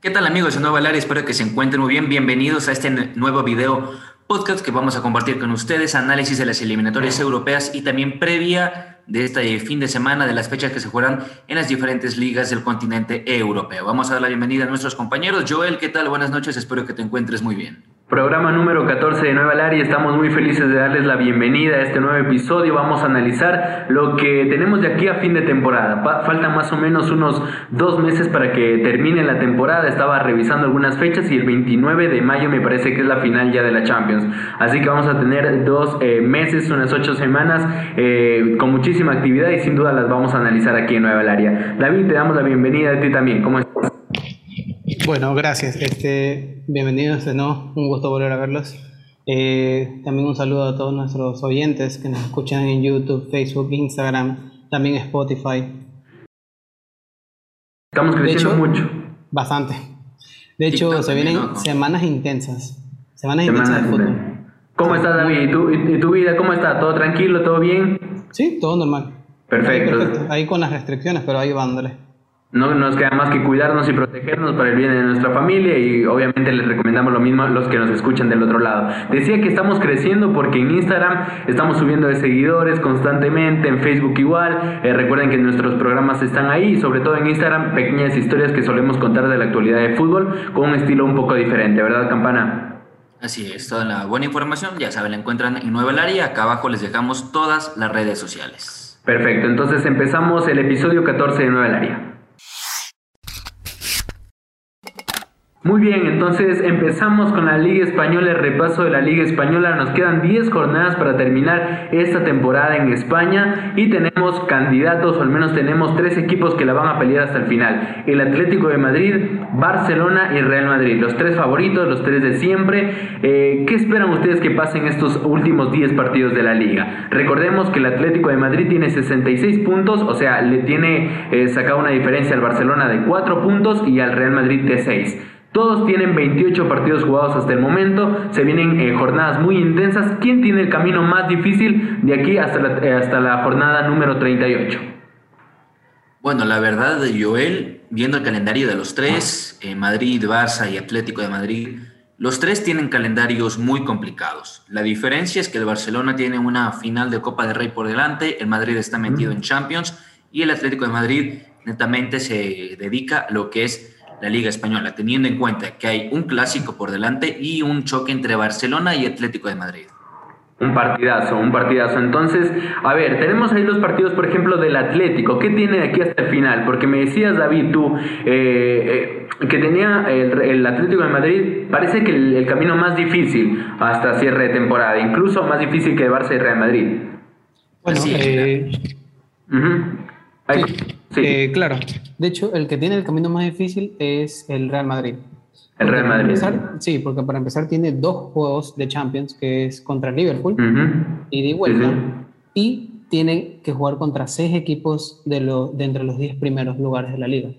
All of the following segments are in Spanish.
¿Qué tal amigos de Nueva Área? Espero que se encuentren muy bien. Bienvenidos a este nuevo video podcast que vamos a compartir con ustedes, análisis de las eliminatorias europeas y también previa de este fin de semana de las fechas que se jugarán en las diferentes ligas del continente europeo. Vamos a dar la bienvenida a nuestros compañeros. Joel, ¿qué tal? Buenas noches, espero que te encuentres muy bien. Programa número 14 de Nueva Lari, estamos muy felices de darles la bienvenida a este nuevo episodio. Vamos a analizar lo que tenemos de aquí a fin de temporada. faltan más o menos unos dos meses para que termine la temporada. Estaba revisando algunas fechas y el 29 de mayo me parece que es la final ya de la Champions. Así que vamos a tener dos eh, meses, unas ocho semanas eh, con muchísima actividad y sin duda las vamos a analizar aquí en Nueva Laria. David, te damos la bienvenida a ti también. ¿Cómo estás? Bueno, gracias. Este, bienvenidos de nuevo, un gusto volver a verlos. Eh, también un saludo a todos nuestros oyentes que nos escuchan en YouTube, Facebook, Instagram, también Spotify. Estamos creciendo mucho. Bastante. De hecho, se vienen semanas intensas. Semanas, intensas de fútbol. ¿Cómo estás, David? ¿Y tu, ¿Y tu, vida cómo está? ¿Todo tranquilo? ¿Todo bien? Sí, todo normal. Perfecto. Ahí, perfecto. ahí con las restricciones, pero ahí vándole. No nos queda más que cuidarnos y protegernos para el bien de nuestra familia y obviamente les recomendamos lo mismo a los que nos escuchan del otro lado. Decía que estamos creciendo porque en Instagram estamos subiendo de seguidores constantemente, en Facebook igual. Eh, recuerden que nuestros programas están ahí sobre todo en Instagram pequeñas historias que solemos contar de la actualidad de fútbol con un estilo un poco diferente, ¿verdad Campana? Así es, toda la buena información, ya saben, la encuentran en Nueva Área. Acá abajo les dejamos todas las redes sociales. Perfecto, entonces empezamos el episodio 14 de Nueva Área. Muy bien, entonces empezamos con la Liga Española, el repaso de la Liga Española. Nos quedan 10 jornadas para terminar esta temporada en España y tenemos candidatos, o al menos tenemos tres equipos que la van a pelear hasta el final. El Atlético de Madrid, Barcelona y Real Madrid. Los tres favoritos, los tres de siempre. Eh, ¿Qué esperan ustedes que pasen estos últimos 10 partidos de la liga? Recordemos que el Atlético de Madrid tiene 66 puntos, o sea, le tiene eh, sacado una diferencia al Barcelona de 4 puntos y al Real Madrid de 6. Todos tienen 28 partidos jugados hasta el momento, se vienen eh, jornadas muy intensas. ¿Quién tiene el camino más difícil de aquí hasta la, eh, hasta la jornada número 38? Bueno, la verdad, Joel, viendo el calendario de los tres, eh, Madrid, Barça y Atlético de Madrid, los tres tienen calendarios muy complicados. La diferencia es que el Barcelona tiene una final de Copa de Rey por delante, el Madrid está metido en Champions y el Atlético de Madrid netamente se dedica a lo que es la Liga Española, teniendo en cuenta que hay un clásico por delante y un choque entre Barcelona y Atlético de Madrid. Un partidazo, un partidazo. Entonces, a ver, tenemos ahí los partidos, por ejemplo, del Atlético. ¿Qué tiene de aquí hasta el final? Porque me decías, David, tú, eh, eh, que tenía el, Atlético de Madrid, parece que el, camino más difícil hasta cierre de temporada, incluso más difícil que Barça y Real Madrid. Bueno, sí, eh, Sí, claro. De hecho, el que tiene el camino más difícil es el Real Madrid. El Real Madrid. sí, porque para empezar tiene dos juegos de Champions, que es contra Liverpool y de vuelta. Y tiene que jugar contra seis equipos de, lo, de entre los diez primeros lugares de la liga.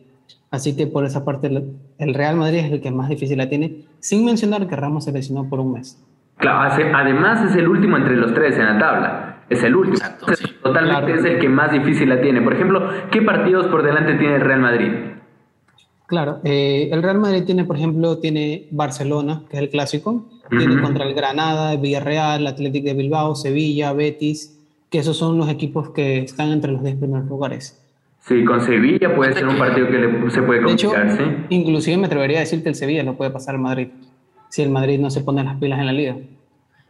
Así que por esa parte el Real Madrid es el que más difícil la tiene, sin mencionar que Ramos se lesionó por un mes. Claro, además es el último entre los tres en la tabla es el último. Totalmente es el que más difícil la tiene. Por ejemplo, ¿qué partidos por delante tiene el Real Madrid? Claro, eh, el Real Madrid tiene, por ejemplo, tiene Barcelona, que es el clásico, tiene contra el Granada, Villarreal, Atlético de Bilbao, Sevilla, Betis, que esos son los equipos que están entre los 10 primeros lugares. Sí, con Sevilla puede ser un partido que se puede complicar, ¿sí? Inclusive me atrevería a decir que el Sevilla no puede pasar al Madrid, si el Madrid no se pone las pilas en la liga.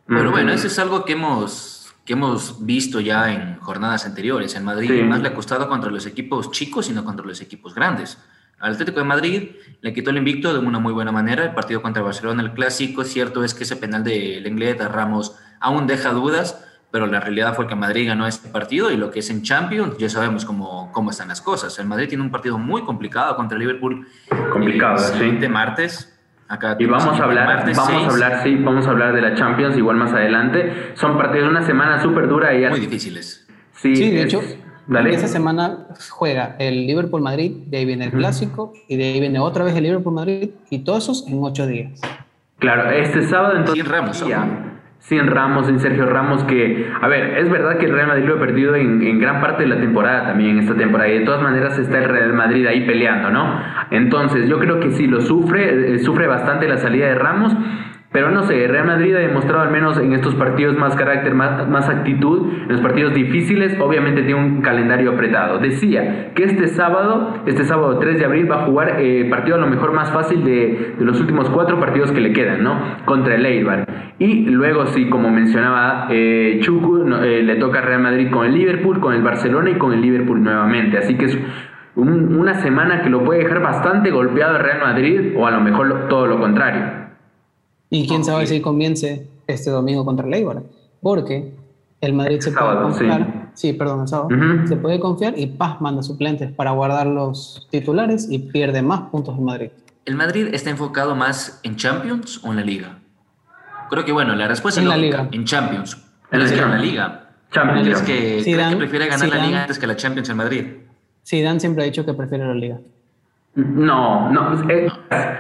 Pero bueno, eso es algo que hemos que hemos visto ya en jornadas anteriores. En Madrid más le ha costado contra los equipos chicos, sino contra los equipos grandes. Al Atlético de Madrid le quitó el invicto de una muy buena manera. El partido contra Barcelona, el clásico, cierto es que ese penal de Lenglet a Ramos aún deja dudas, pero la realidad fue que Madrid ganó este partido y lo que es en Champions ya sabemos cómo, cómo están las cosas. El Madrid tiene un partido muy complicado contra el Liverpool. Complicado, el siguiente martes y vamos a hablar, vamos a hablar, sí, vamos a hablar de la Champions igual más adelante. Son partidos de una semana súper dura y muy difíciles. Sí, de hecho, esa semana juega el Liverpool Madrid, de ahí viene el clásico y de ahí viene otra vez el Liverpool Madrid y todos esos en ocho días. Claro, este sábado entonces. Ramos. Sin Ramos, sin Sergio Ramos, que, a ver, es verdad que el Real Madrid lo ha perdido en, gran parte de la temporada también, esta temporada, y de todas maneras está el Real Madrid ahí peleando, ¿no? Entonces, yo creo que sí, lo sufre, eh, sufre bastante la salida de Ramos, pero no sé, Real Madrid ha demostrado al menos en estos partidos más carácter, más, actitud, en los partidos difíciles, obviamente tiene un calendario apretado. Decía que este sábado, este sábado 3 de abril, va a jugar eh, partido a lo mejor más fácil de, los últimos cuatro partidos que le quedan, ¿no? Contra el Eibar. Y luego sí, como mencionaba eh, Chuku, eh, le toca Real Madrid con el Liverpool, con el Barcelona y con el Liverpool nuevamente. Así que es una semana que lo puede dejar bastante golpeado el Real Madrid o a lo mejor todo lo contrario. Y quién sabe si comience este domingo contra el Eibar, porque el Madrid se puede confiar, sí. perdón, el sábado, se puede confiar y Paz manda suplentes para guardar los titulares y pierde más puntos en Madrid. ¿El Madrid está enfocado más en Champions o en la Liga? Creo que bueno, la respuesta en es la Liga. en Champions. En la, Liga. Champions. ¿Crees que, que prefiere ganar la Liga antes que la Champions en Madrid? Dan siempre ha dicho que prefiere la Liga. No, no. Eh,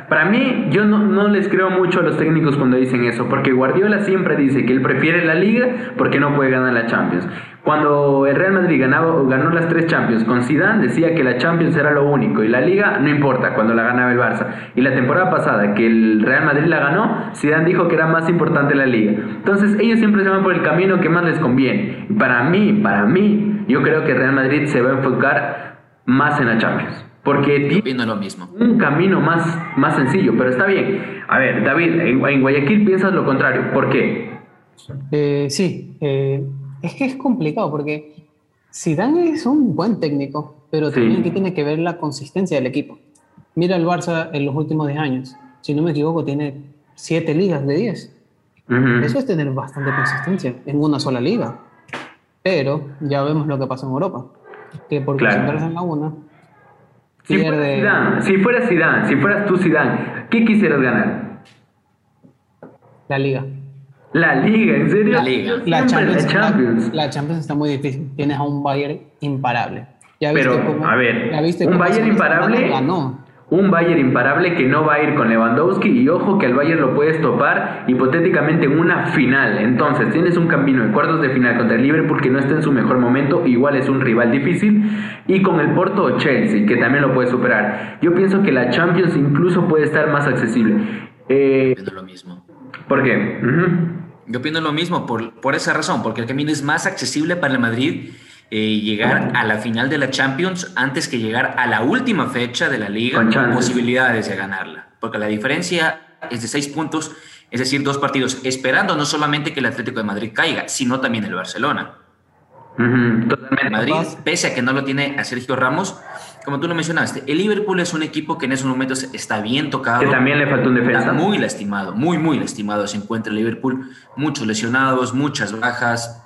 para mí, yo no, les creo mucho a los técnicos cuando dicen eso, porque Guardiola siempre dice que él prefiere la liga porque no puede ganar la Champions. Cuando el Real Madrid ganaba, ganó las tres Champions con Zidane, decía que la Champions era lo único y la liga no importa cuando la ganaba el Barça. Y la temporada pasada que el Real Madrid la ganó, Zidane dijo que era más importante la liga. Entonces ellos siempre se van por el camino que más les conviene. Para mí, para mí, yo creo que el Real Madrid se va a enfocar más en la Champions. Porque tiene lo mismo. un camino más, más sencillo, pero está bien. A ver, David, en, Guayaquil piensas lo contrario. ¿Por qué? Eh, sí, eh, es que es complicado porque Zidane es un buen técnico, pero también aquí tiene que ver la consistencia del equipo. Mira el Barça en los últimos 10 años. Si no me equivoco, tiene 7 ligas de 10. Eso es tener bastante consistencia en una sola liga. Pero ya vemos lo que pasa en Europa. Que por concentrarse en la una, si fueras si fueras Zidane, si fueras tú Zidane, ¿qué quisieras ganar? La Liga. La Liga, ¿en serio? La Liga. La Champions, La, Champions, está muy difícil. Tienes a un Bayern imparable. ¿Ya viste Pero, a ver, un Bayern imparable. Ganó un Bayern imparable que no va a ir con Lewandowski y ojo que al Bayern lo puedes topar hipotéticamente en una final. Entonces tienes un camino de cuartos de final contra el Liverpool que no está en su mejor momento, igual es un rival difícil y con el Porto o Chelsea que también lo puedes superar. Yo pienso que la Champions incluso puede estar más accesible. Eh, lo mismo. ¿Por qué? Yo pienso lo mismo por, por esa razón, porque el camino es más accesible para el Madrid eh, llegar a la final de la Champions antes que llegar a la última fecha de la liga con, posibilidades de ganarla. Porque la diferencia es de seis puntos, es decir, dos partidos, esperando no solamente que el Atlético de Madrid caiga, sino también el Barcelona. Madrid, pese a que no lo tiene a Sergio Ramos, como tú lo mencionaste, el Liverpool es un equipo que en esos momentos está bien tocado. Que también le falta un defensa. muy lastimado, muy, muy lastimado se encuentra el Liverpool. Muchos lesionados, muchas bajas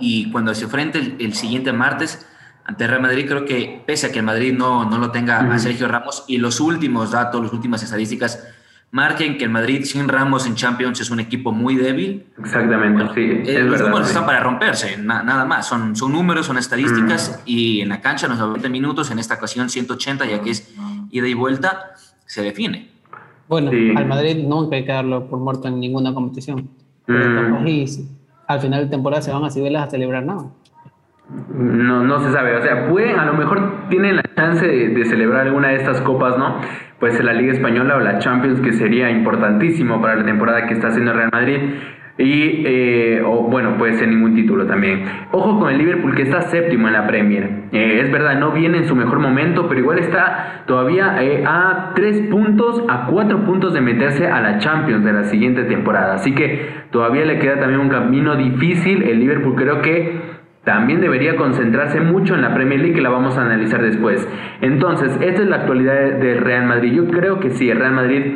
y cuando se enfrente el, siguiente martes ante Real Madrid, creo que pese a que el Madrid no, no lo tenga a Sergio Ramos y los últimos datos, las últimas estadísticas marquen que el Madrid sin Ramos en Champions es un equipo muy débil. Exactamente, sí. Eh, los números están para romperse, nada más. Son, son números, son estadísticas y en la cancha los 90 minutos, en esta ocasión 180, ya que es ida y vuelta, se define. Bueno, al Madrid nunca hay que darlo por muerto en ninguna competición. Pero al final de temporada se van a Cibeles a celebrar nada. No, no se sabe. O sea, pueden, a lo mejor tienen la chance de, celebrar alguna de estas copas, ¿no? Pues la Liga Española o la Champions, que sería importantísimo para la temporada que está haciendo Real Madrid. Y, eh, o, bueno, puede ser ningún título también. Ojo con el Liverpool que está séptimo en la Premier. Eh, es verdad, no viene en su mejor momento, pero igual está todavía eh, a tres puntos, a cuatro puntos de meterse a la Champions de la siguiente temporada. Así que todavía le queda también un camino difícil. El Liverpool creo que también debería concentrarse mucho en la Premier League que la vamos a analizar después. Entonces, esta es la actualidad del Real Madrid. Yo creo que sí, el Real Madrid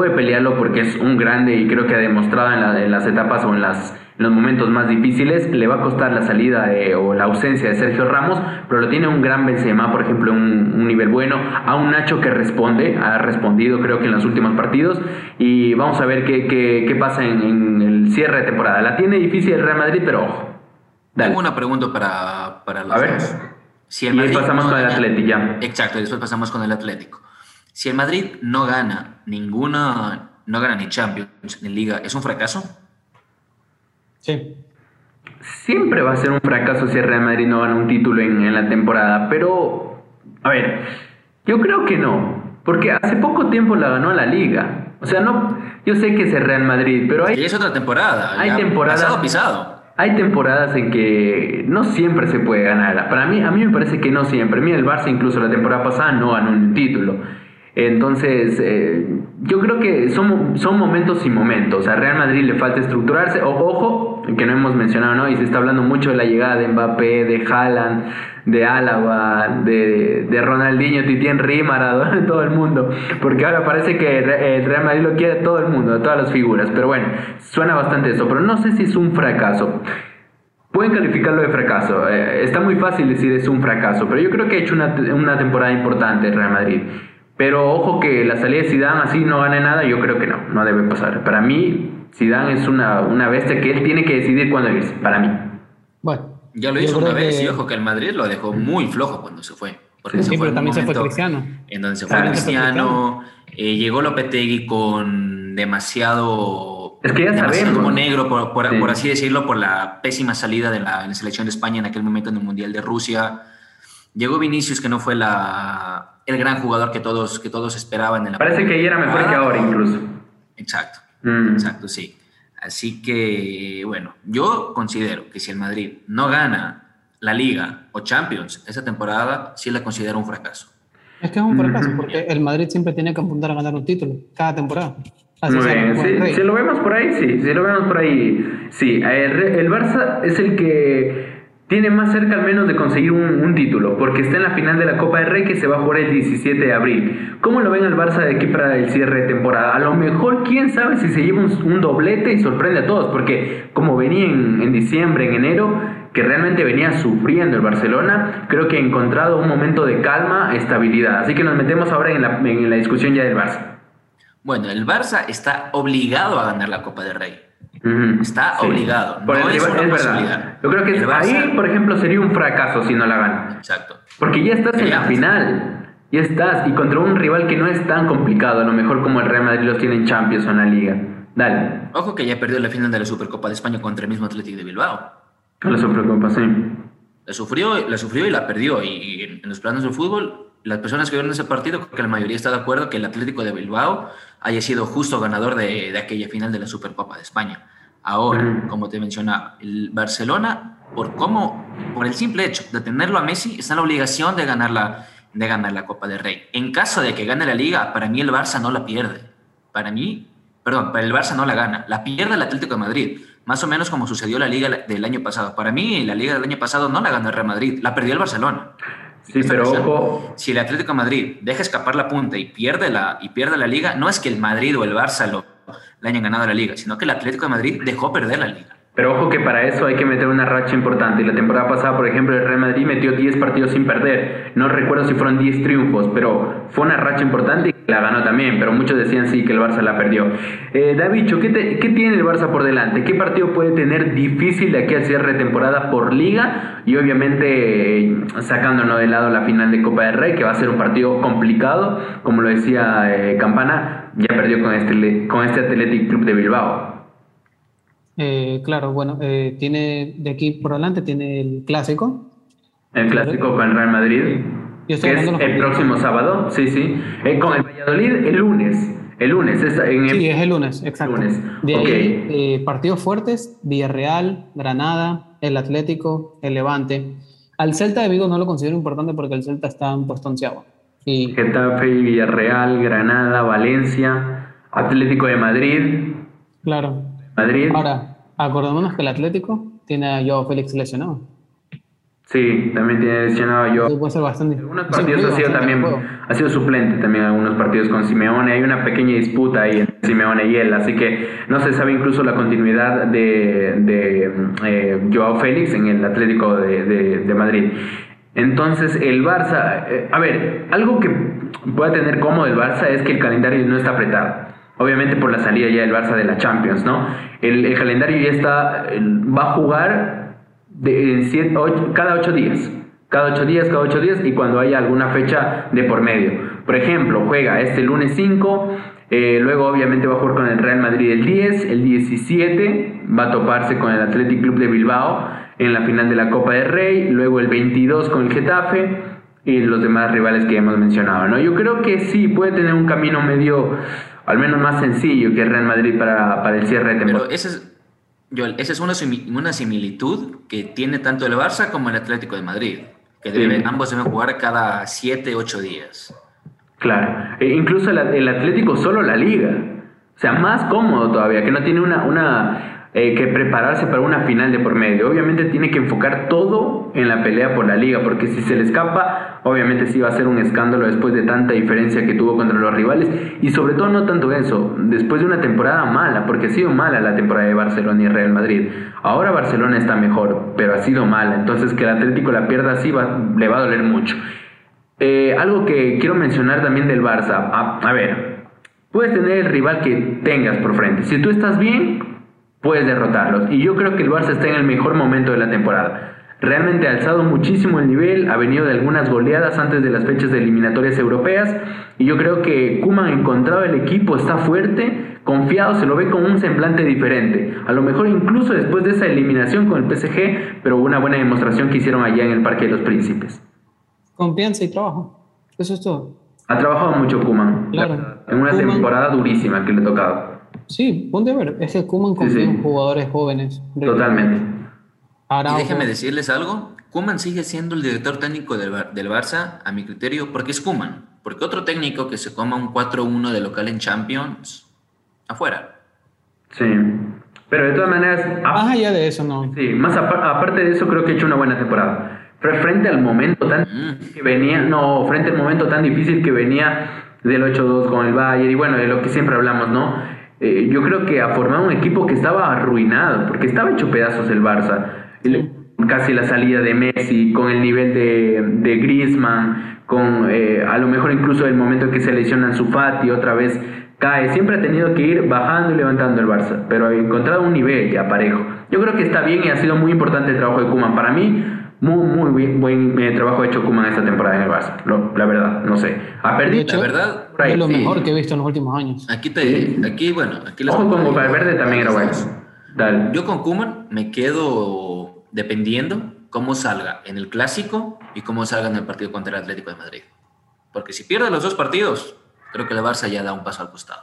puede pelearlo porque es un grande y creo que ha demostrado en, las etapas o en, las, los momentos más difíciles. Le va a costar la salida o la ausencia de Sergio Ramos, pero lo tiene un gran Benzema, por ejemplo, un, un nivel bueno. A un Nacho que responde, ha respondido creo que en los últimos partidos. Y vamos a ver qué, qué, pasa en, el cierre de temporada. La tiene difícil el Real Madrid, pero ojo. Tengo una pregunta para, para A ver. Si y después pasamos con el Atlético ya. Exacto, después pasamos con el Atlético. Si el Madrid no gana ninguna, no gana ni Champions ni Liga, ¿es un fracaso? Sí. Siempre va a ser un fracaso si el Real Madrid no gana un título en, la temporada, pero, a ver, yo creo que no, porque hace poco tiempo la ganó la Liga. O sea, no, yo sé que es el Real Madrid, pero hay... Y es otra temporada. Hay temporadas... Pasado pisado. Hay temporadas en que no siempre se puede ganar. Para mí, a mí me parece que no siempre. Mira, el Barça incluso la temporada pasada no ganó un título. Entonces, eh, yo creo que son, son momentos y momentos. A Real Madrid le falta estructurarse. O, ojo, que no hemos mencionado, ¿no? Y se está hablando mucho de la llegada de Mbappé, de Haaland, de Álava, de, de Ronaldinho, Titien Rímara, de todo el mundo. Porque ahora parece que el Real Madrid lo quiere todo el mundo, todas las figuras. Pero bueno, suena bastante eso. Pero no sé si es un fracaso. Pueden calificarlo de fracaso. Eh, está muy fácil decir es un fracaso. Pero yo creo que ha hecho una, una temporada importante el Real Madrid. Pero ojo que la salida de Zidane así no gane nada, yo creo que no, no debe pasar. Para mí, Zidane es una, una bestia que él tiene que decidir cuándo irse, para mí. Bueno, ya lo hizo una vez y ojo que el Madrid lo dejó muy flojo cuando se fue. Porque sí, pero también se fue Cristiano. En donde se fue Cristiano, eh, llegó Lopetegui con demasiado... Es que ya sabemos. negro, por, por, así decirlo, por la pésima salida de la, de la selección de España en aquel momento en el Mundial de Rusia. Llegó Vinicius, que no fue la, el gran jugador que todos, que todos esperaban en la Parece que era mejor que ahora incluso. Exacto, mm. exacto, sí. Así que, bueno, yo considero que si el Madrid no gana la Liga o Champions esa temporada, sí la considero un fracaso. Es que es un fracaso, porque el Madrid siempre tiene que apuntar a ganar un título cada temporada. Muy bien, si lo vemos por ahí, sí, si lo vemos por ahí, sí. el Barça es el que tiene más cerca al menos de conseguir un, título, porque está en la final de la Copa del Rey que se va a jugar el 17 de abril. ¿Cómo lo ven al Barça de aquí para el cierre de temporada? A lo mejor, quién sabe si se lleva un, doblete y sorprende a todos, porque como venía en, diciembre, en enero, que realmente venía sufriendo el Barcelona, creo que ha encontrado un momento de calma, estabilidad. Así que nos metemos ahora en la, en la discusión ya del Barça. Bueno, el Barça está obligado a ganar la Copa del Rey. Está obligado. no es, una verdad. Yo creo que ahí, por ejemplo, sería un fracaso si no la gana. Exacto. Porque ya estás en la final. Ya estás. Y contra un rival que no es tan complicado, a lo mejor como el Real Madrid los tiene en Champions o en la Liga. Dale. Ojo que ya perdió la final de la Supercopa de España contra el mismo Atlético de Bilbao. La Supercopa, sí. La sufrió, la sufrió y la perdió. Y en los planos del fútbol, las personas que vieron ese partido, creo que la mayoría está de acuerdo que el Atlético de Bilbao haya sido justo ganador de, de aquella final de la Supercopa de España. Ahora, como te mencionaba, el Barcelona, por cómo, por el simple hecho de tenerlo a Messi, está en la obligación de ganar la, de ganar la Copa del Rey. En caso de que gane la Liga, para mí el Barça no la pierde. Para mí, perdón, para el Barça no la gana. La pierde el Atlético de Madrid. Más o menos como sucedió la Liga del año pasado. Para mí, la Liga del año pasado no la ganó el Real Madrid, la perdió el Barcelona. Sí, pero ojo. Si el Atlético de Madrid deja escapar la punta y pierde la, y pierde la Liga, no es que el Madrid o el Barça lo le hayan ganado la liga, sino que el Atlético de Madrid dejó perder la liga. Pero ojo que para eso hay que meter una racha importante. La temporada pasada, por ejemplo, el Real Madrid metió 10 partidos sin perder. No recuerdo si fueron 10 triunfos, pero fue una racha importante y la ganó también. Pero muchos decían sí que el Barça la perdió. Eh, David, ¿qué, ¿qué tiene el Barça por delante? ¿Qué partido puede tener difícil de aquí al cierre de temporada por liga? Y obviamente eh, sacándonos de lado la final de Copa del Rey, que va a ser un partido complicado. Como lo decía eh, Campana, ya perdió con este, con este Athletic Club de Bilbao. Eh, claro, bueno, eh, tiene de aquí por adelante tiene el clásico. El clásico con el Real Madrid. que es el próximo sábado, sí, sí. Eh, con el Valladolid el lunes. El lunes, es en el... Sí, es el lunes, exacto. Lunes. De ahí, partidos fuertes, Villarreal, Granada, el Atlético, el Levante. Al Celta de Vigo no lo considero importante porque el Celta está en puesto Y... Getafe, Villarreal, Granada, Valencia, Atlético de Madrid. Claro. Madrid. Ahora, acordémonos que el Atlético tiene a Joao Félix lesionado. Sí, también tiene lesionado a Joao. puede ser bastante. algunos partidos ha sido también, ha sido suplente también algunos partidos con Simeone. Hay una pequeña disputa ahí entre Simeone y él, así que no se sabe incluso la continuidad de, de eh, Joao Félix en el Atlético de, de, Madrid. Entonces, el Barça, eh, a ver, algo que pueda tener cómodo el Barça es que el calendario no está apretado obviamente por la salida ya del Barça de la Champions, ¿no? El, calendario ya está, va a jugar cada ocho días, cada ocho días, cada ocho días y cuando haya alguna fecha de por medio. Por ejemplo, juega este lunes 5, Eh, luego obviamente va a jugar con el Real Madrid el 10, el 17 va a toparse con el Athletic Club de Bilbao en la final de la Copa del Rey, luego el 22 con el Getafe y los demás rivales que hemos mencionado. ¿no? Yo creo que sí puede tener un camino medio, al menos más sencillo que el Real Madrid para, para el cierre de temporada. Pero esa es, esa es una, una similitud que tiene tanto el Barça como el Atlético de Madrid, que deben, ambos deben jugar cada 7, 8 días. Claro, e incluso el, Atlético solo la liga. O sea, más cómodo todavía, que no tiene una, una eh, que prepararse para una final de por medio. Obviamente tiene que enfocar todo en la pelea por la liga, porque si se le escapa, obviamente sí va a ser un escándalo después de tanta diferencia que tuvo contra los rivales. Y sobre todo no tanto eso, después de una temporada mala, porque ha sido mala la temporada de Barcelona y Real Madrid. Ahora Barcelona está mejor, pero ha sido mala. Entonces que el Atlético la pierda así le va a doler mucho. Eh, algo que quiero mencionar también del Barça. A, ver, puedes tener el rival que tengas por frente. Si tú estás bien, puedes derrotarlos. Y yo creo que el Barça está en el mejor momento de la temporada. Realmente ha alzado muchísimo el nivel, ha venido de algunas goleadas antes de las fechas de eliminatorias europeas y yo creo que Kuman ha encontrado el equipo, está fuerte, confiado, se lo ve con un semblante diferente. A lo mejor incluso después de esa eliminación con el PSG, pero una buena demostración que hicieron allá en el Parque de los Príncipes. Confianza y trabajo. Eso es todo. Ha trabajado mucho Kuman. Claro. En una temporada durísima que le tocaba. Sí, ponte a ver. Es que Kuman confía en jugadores jóvenes. Totalmente. y déjenme decirles algo. Kuman sigue siendo el director técnico del, del Barça, a mi criterio, porque es Kuman. Porque otro técnico que se coma un 4-1 de local en Champions, afuera. Sí. Pero de todas maneras. Más allá de eso, no. Sí, más aparte de eso, creo que ha hecho una buena temporada frente al momento tan que venía, no, frente al momento tan difícil que venía del 8-2 con el Bayern y bueno, de lo que siempre hablamos, ¿no? Eh, yo creo que ha formado un equipo que estaba arruinado, porque estaba hecho pedazos el Barça. Casi la salida de Messi, con el nivel de, de Griezmann, con eh, a lo mejor incluso el momento en que se lesionan su Fati, otra vez cae. Siempre ha tenido que ir bajando y levantando el Barça, pero ha encontrado un nivel ya parejo. Yo creo que está bien y ha sido muy importante el trabajo de Kuman. Para mí, muy, muy buen eh, trabajo hecho Kuman esta temporada en el Barça. la verdad, no sé. Ha perdido. la verdad. Es lo mejor que he visto en los últimos años. Aquí, te, aquí bueno. Aquí Ojo con Valverde también era bueno. Dale. Yo con Kuman me quedo dependiendo cómo salga en el clásico y cómo salga en el partido contra el Atlético de Madrid. Porque si pierde los dos partidos, creo que el Barça ya da un paso al costado.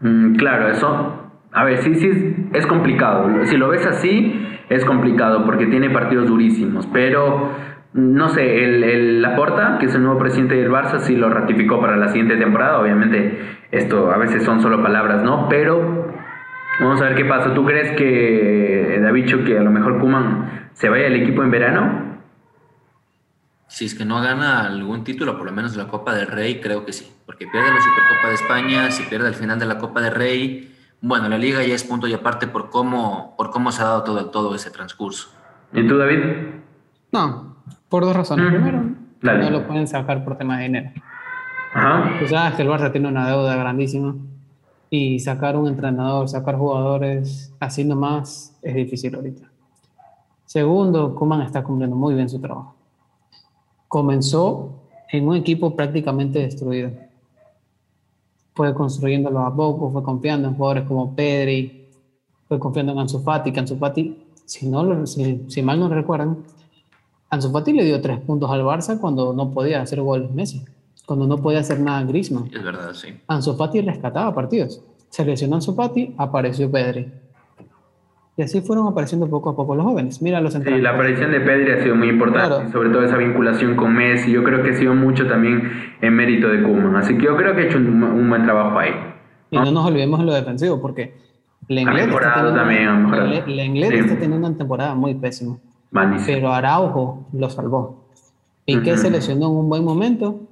Mm, claro, eso. A ver, sí, sí, es complicado. Si lo ves así, es complicado porque tiene partidos durísimos, pero no sé, el, el Laporta, que es el nuevo presidente del Barça, sí lo ratificó para la siguiente temporada. Obviamente, esto a veces son solo palabras, ¿no? Pero vamos a ver qué pasa. ¿Tú crees que, Davicho, que a lo mejor Kuman se vaya al equipo en verano? Si es que no gana algún título, por lo menos la Copa del Rey, creo que sí. Porque pierde la Supercopa de España, si pierde el final de la Copa del Rey, bueno, la liga ya es punto y aparte por cómo, por cómo se ha dado todo, todo ese transcurso. ¿Y tú, David? No, por dos razones. Primero, no lo pueden sacar por tema de dinero. Ajá. Tú sabes que el Barça tiene una deuda grandísima y sacar un entrenador, sacar jugadores así nomás es difícil ahorita. Segundo, Kuman está cumpliendo muy bien su trabajo. Comenzó en un equipo prácticamente destruido fue construyéndolo a poco, fue confiando en jugadores como Pedri, fue confiando en Ansu Fati, que Ansu Fati, si, no, si, si, mal no recuerdan, Ansu Fati le dio tres puntos al Barça cuando no podía hacer goles Messi, cuando no podía hacer nada Griezmann. Es verdad, sí. Ansu Fati rescataba partidos. Se lesionó Ansu Fati, apareció Pedri. Y así fueron apareciendo poco a poco los jóvenes. Mira los Sí, la aparición de Pedri ha sido muy importante, sobre todo esa vinculación con Messi. Yo creo que ha sido mucho también en mérito de Koeman. Así que yo creo que ha hecho un, buen trabajo ahí. Y no nos olvidemos en lo defensivo, porque Lenglet está, teniendo, está teniendo una temporada muy pésima. Pero Araujo lo salvó. y que se lesionó en un buen momento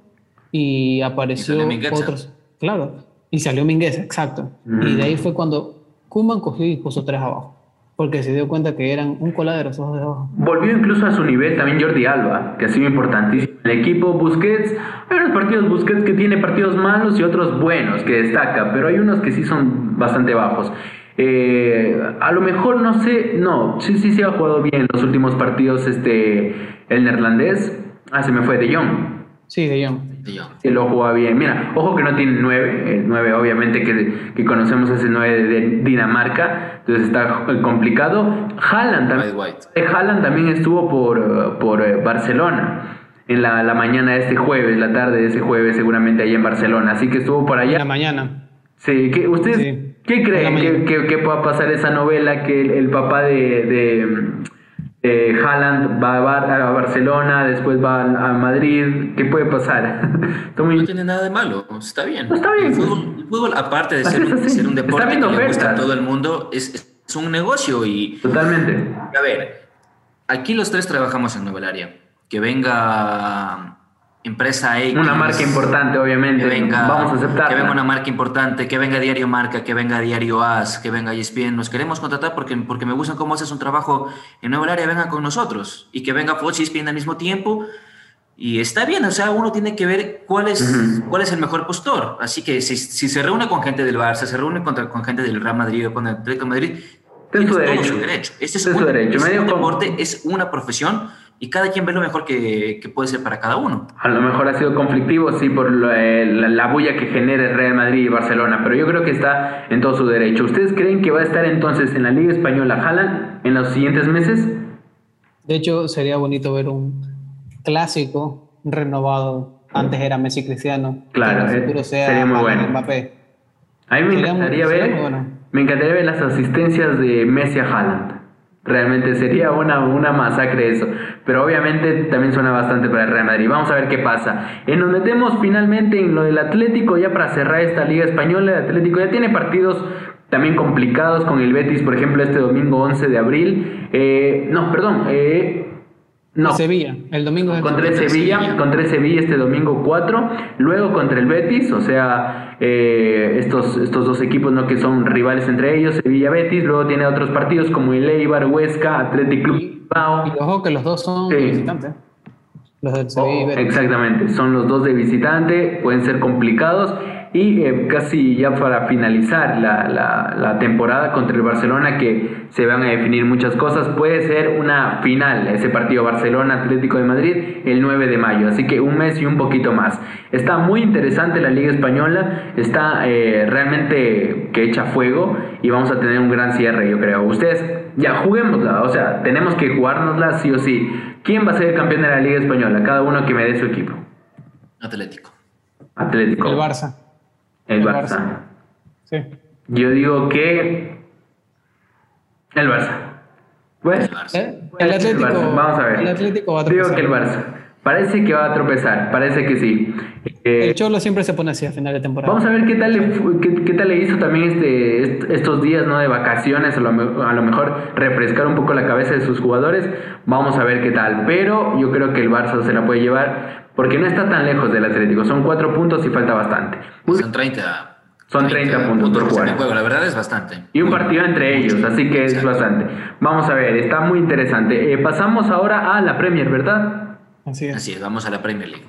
y apareció otros. Claro, y salió Mingueza, exacto. Y de ahí fue cuando Kuman cogió y puso tres abajo porque se dio cuenta que eran un coladero esos de abajo. Volvió incluso a su nivel también Jordi Alba, que ha sido importantísimo. El equipo Busquets, hay unos partidos Busquets que tiene partidos malos y otros buenos que destaca, pero hay unos que sí son bastante bajos. Eh, a lo mejor no sé, no, sí, sí, sí ha jugado bien en los últimos partidos este, el neerlandés. Ah, se me fue, De Jong. Sí, De Jong. Sí, lo jugaba bien. Mira, ojo que no tiene 9, el 9 obviamente que, que conocemos ese 9 de Dinamarca, entonces está complicado. Haaland también, Haaland también estuvo por, por eh, Barcelona en la, la, mañana de este jueves, la tarde de ese jueves seguramente ahí en Barcelona, así que estuvo por allá. En la mañana. Sí, ¿qué, ¿ustedes qué creen que, que, pueda pasar esa novela que el, papá de, de eh, Haaland va a, Barcelona, después va a Madrid, ¿qué puede pasar? No tiene nada de malo, está bien. está bien. El fútbol, aparte de ser, un deporte que le gusta a todo el mundo, es, un negocio y... Totalmente. A ver, aquí los tres trabajamos en Novelaria. Que venga empresa X. Una marca importante, obviamente. Que venga, Vamos a aceptar. Que venga una marca importante, que venga Diario Marca, que venga Diario As, que venga ESPN. Nos queremos contratar porque, porque me gustan cómo haces un trabajo en Nueva Área, venga con nosotros. Y que venga Fox y ESPN al mismo tiempo. Y está bien, o sea, uno tiene que ver cuál es, cuál es el mejor postor. Así que si, si, se reúne con gente del Barça, se reúne con, con gente del Real Madrid o con el Atlético de Madrid, es su derecho. derecho. Este es, un, derecho. Este deporte, es una profesión y cada quien ve lo mejor que, puede ser para cada uno. A lo mejor ha sido conflictivo, sí, por eh, la, bulla que genera el Real Madrid y Barcelona, pero yo creo que está en todo su derecho. ¿Ustedes creen que va a estar entonces en la Liga Española Haaland en los siguientes meses? De hecho, sería bonito ver un clásico renovado. Antes era Messi Cristiano. Claro, eh, sería muy bueno. Mbappé. A mí me encantaría, ver, me encantaría ver las asistencias de Messi a Haaland. Realmente sería una, una masacre eso. Pero obviamente también suena bastante para el Real Madrid. Vamos a ver qué pasa. Nos metemos finalmente en lo del Atlético ya para cerrar esta Liga Española. El Atlético ya tiene partidos también complicados con el Betis, por ejemplo, este domingo 11 de abril. Eh, no, perdón. Eh, no. Sevilla, el domingo contra el Sevilla, contra el Sevilla este domingo 4, luego contra el Betis, o sea, eh, estos, estos dos equipos no que son rivales entre ellos, Sevilla Betis, luego tiene otros partidos como el Eibar, Huesca, Athletic Club Y ojo que los dos son visitantes. Los del Sevilla oh, Exactamente, son los dos de visitante, pueden ser complicados y eh, casi ya para finalizar la, la, temporada contra el Barcelona, que se van a definir muchas cosas, puede ser una final ese partido Barcelona-Atlético de Madrid el 9 de mayo, así que un mes y un poquito más. Está muy interesante la Liga Española, está eh, realmente que echa fuego y vamos a tener un gran cierre, yo creo. Ustedes ya juguémosla, o sea, tenemos que jugárnosla sí o sí. ¿Quién va a ser el campeón de la Liga Española? Cada uno que me dé su equipo. Atlético. Atlético. El Barça. El, Barça. Sí. Yo digo que el Barça. Pues, ¿Eh? el Atlético. Vamos a ver. El Atlético va a tropezar. Digo que el Barça. Parece que va a tropezar, parece que sí. Eh, el Cholo siempre se pone así a final de temporada. Vamos a ver qué tal le, qué, tal le hizo también este, estos días ¿no? de vacaciones, a lo, a lo, mejor refrescar un poco la cabeza de sus jugadores. Vamos a ver qué tal. Pero yo creo que el Barça se la puede llevar porque no está tan lejos del Atlético. Son cuatro puntos y falta bastante. Son 30. Son 30, puntos, por jugar. la verdad es bastante. Y un partido entre ellos, así que es bastante. Vamos a ver, está muy interesante. Eh, pasamos ahora a la Premier, ¿verdad? Así es. Así es, vamos a la Premier League.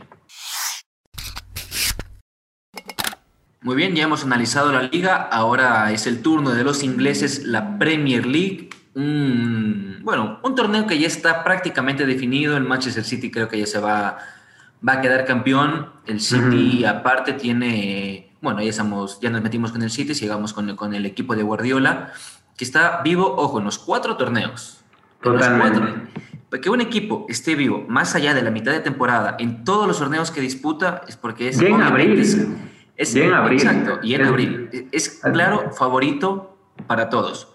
Muy bien, ya hemos analizado la liga. Ahora es el turno de los ingleses, la Premier League. bueno, un torneo que ya está prácticamente definido. El Manchester City creo que ya se va va a quedar campeón. El City, aparte, tiene. Bueno, ya, estamos, ya nos metimos con el City, llegamos con, con el equipo de Guardiola, que está vivo, ojo, en los cuatro torneos. Totalmente. que un equipo esté vivo más allá de la mitad de temporada en todos los torneos que disputa es porque es. en abril. Es, en abril. Exacto, y en abril. Es claro favorito para todos.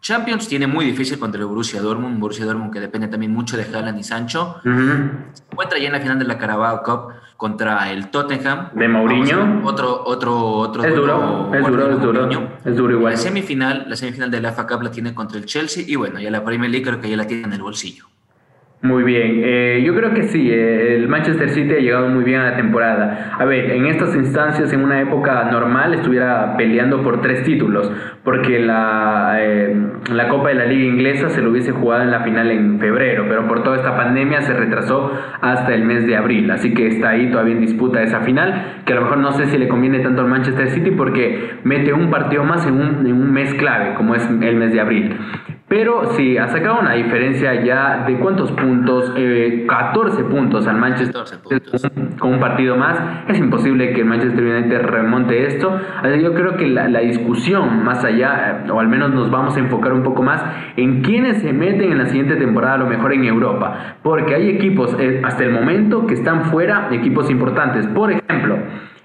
Champions tiene muy difícil contra el Borussia Dortmund, Borussia Dortmund que depende también mucho de Haaland y Sancho. Se encuentra ya en la final de la Carabao Cup contra el Tottenham. De Mourinho. Otro, otro, otro. Es duro, es duro, es duro. Es duro igual. La semifinal, la semifinal de la FA Cup la tiene contra el Chelsea y bueno, ya la Premier League creo que ya la tiene en el bolsillo. Muy bien, eh, yo creo que sí, eh, el Manchester City ha llegado muy bien a la temporada. A ver, en estas instancias, en una época normal, estuviera peleando por tres títulos, porque la, eh, la Copa de la Liga Inglesa se lo hubiese jugado en la final en febrero, pero por toda esta pandemia se retrasó hasta el mes de abril, así que está ahí todavía en disputa esa final, que a lo mejor no sé si le conviene tanto al Manchester City porque mete un partido más en un, en un mes clave, como es el mes de abril. Pero sí, ha sacado una diferencia ya de cuántos puntos, 14 eh, puntos al Manchester con un partido más. Es imposible que el Manchester United remonte esto. Yo creo que la, discusión más allá, o al menos nos vamos a enfocar un poco más en quiénes se meten en la siguiente temporada, a lo mejor en Europa. Porque hay equipos eh, hasta el momento que están fuera, equipos importantes. Por ejemplo,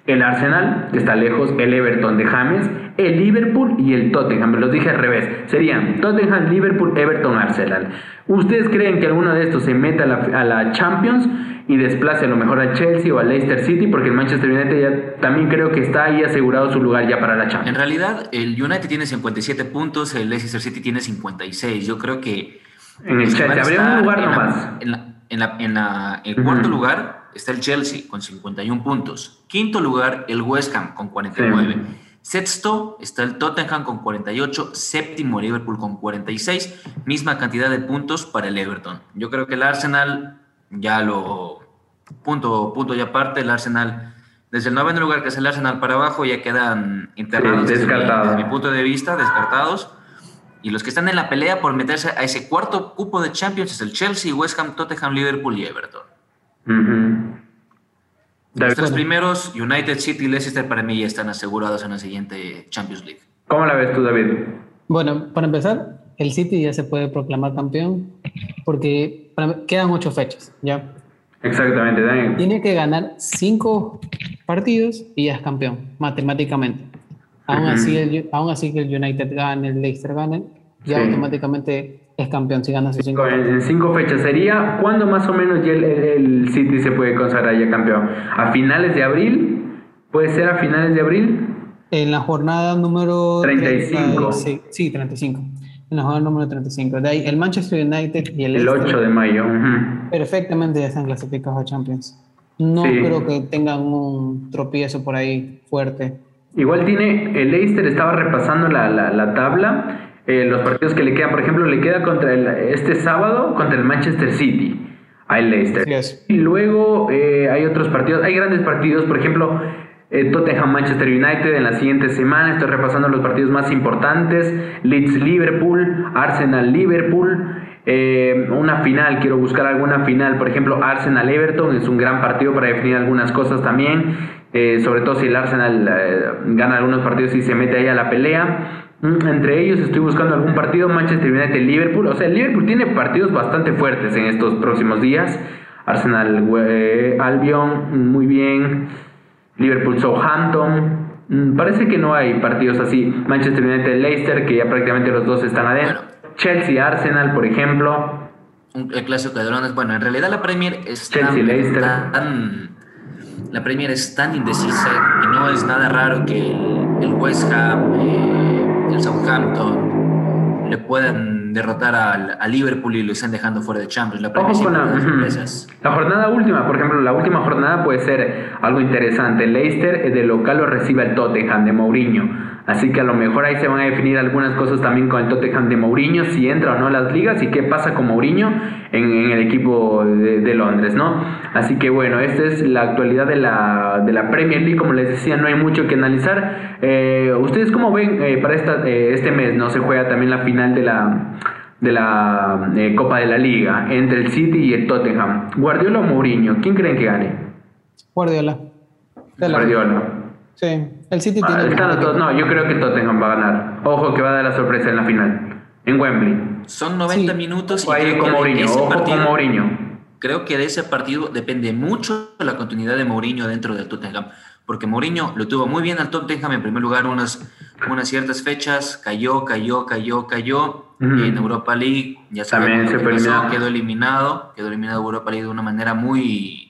el Arsenal, que está lejos, el Everton de James, el Liverpool y el Tottenham. Los dije al revés. Serían Tottenham, Liverpool, Everton, Arsenal. ¿Ustedes creen que alguno de estos se meta a la, Champions y desplace a lo mejor al Chelsea o al Leicester City? Porque el Manchester United ya también creo que está ahí asegurado su lugar ya para la Champions. En realidad, el United tiene 57 puntos, el Leicester City tiene 56. Yo creo que... En el Chelsea habría un lugar nomás. En, la, en, el cuarto lugar está el Chelsea con 51 puntos. Quinto lugar, el West Ham con 49. Sexto está el Tottenham con 48. Séptimo, Liverpool con 46. Misma cantidad de puntos para el Everton. Yo creo que el Arsenal ya lo. Punto, punto y aparte, el Arsenal. Desde el noveno lugar, que es el Arsenal para abajo, ya quedan internados descartados. desde mi punto de vista, descartados. Y los que están en la pelea por meterse a ese cuarto cupo de Champions es el Chelsea, West Ham, Tottenham, Liverpool y Everton. Los tres primeros, United City y Leicester, para mí ya están asegurados en la siguiente Champions League. ¿Cómo la ves tú, David? Bueno, para empezar, el City ya se puede proclamar campeón porque quedan ocho fechas, ¿ya? Exactamente, Daniel. Tiene que ganar cinco partidos y ya es campeón, matemáticamente. Aún, así, el, aún así que el United gane, el Leicester gane, ya automáticamente es campeón si gana cinco En cinco fechas sería, ¿cuándo más o menos ya el, City se puede consagrar ya campeón? ¿A finales de abril? ¿Puede ser a finales de abril? En la jornada número 35. sí, 35. En la jornada número 35. De ahí el Manchester United y el El 8 de mayo. Perfectamente ya están clasificados a Champions. No creo que tengan un tropiezo por ahí fuerte. Igual tiene, el Leicester estaba repasando la, la, la tabla eh, los partidos que le quedan, por ejemplo, le queda contra el, este sábado contra el Manchester City, al Leicester. Y luego eh, hay otros partidos, hay grandes partidos, por ejemplo, eh, Tottenham Manchester United en la siguiente semana, estoy repasando los partidos más importantes, Leeds Liverpool, Arsenal Liverpool, una final, quiero buscar alguna final, por ejemplo, Arsenal Everton es un gran partido para definir algunas cosas también, sobre todo si el Arsenal gana algunos partidos y se mete ahí a la pelea. Mm, entre ellos estoy buscando algún partido, Manchester United, Liverpool. O sea, Liverpool tiene partidos bastante fuertes en estos próximos días. Arsenal, eh, Albion, muy bien. Liverpool, Southampton. Mm, parece que no hay partidos así. Manchester United, Leicester, que ya prácticamente los dos están adentro. Chelsea, Arsenal, por ejemplo. El clásico de drones. Bueno, en realidad la Premier es Chelsea, Leicester. la Premier es tan indecisa que no es nada raro que el, West Ham. Eh, el Southampton le puedan derrotar al, Liverpool y lo estén dejando fuera de Champions. La, la, jornada última, por ejemplo, la última jornada puede ser algo interesante. Leicester de local lo recibe el Tottenham de Mourinho. Así que a lo mejor ahí se van a definir algunas cosas también con el Tottenham de Mourinho, si entra o no a las ligas y qué pasa con Mourinho en, el equipo de, Londres, ¿no? Así que bueno, esta es la actualidad de la, de la Premier League, como les decía, no hay mucho que analizar. Eh, ¿Ustedes cómo ven eh, para esta, eh, este mes, no? Se juega también la final de la de la Copa de la Liga entre el City y el Tottenham. Guardiola o Mourinho, ¿quién creen que gane? Guardiola. Guardiola. Sí, el City ah, tiene. no, yo creo que Tottenham va a ganar. Ojo que va a dar la sorpresa en la final. En Wembley. Son 90 minutos y creo con Mourinho. Ojo con Mourinho. Creo que de ese partido depende mucho de la continuidad de Mourinho dentro del Tottenham. Porque Mourinho lo tuvo muy bien al Tottenham en primer lugar unas, unas ciertas fechas, cayó, cayó, cayó, cayó. En Europa League ya También se quedó eliminado, quedó eliminado Europa League de una manera muy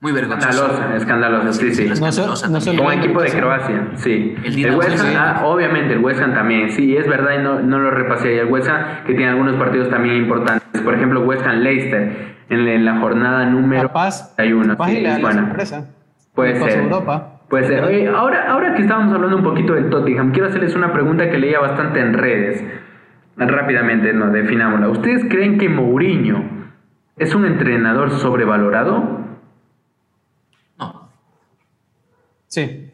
muy vergonzosa. Escandalosa, escandalosa, sí, sí. No, Como equipo de Croacia, sí. El, West Ham, ah, obviamente, el West Ham también, sí, es verdad, y no, no lo repasé. Y el West Ham, que tiene algunos partidos también importantes. Por ejemplo, West Ham Leicester, en, la jornada número Paz, hay uno. Sí, es bueno. Puede ser. Europa. Puede ser. Oye, ahora, ahora que estábamos hablando un poquito del Tottenham, quiero hacerles una pregunta que leía bastante en redes. Rápidamente, no, definámosla. ¿Ustedes creen que Mourinho es un entrenador sobrevalorado? Sí.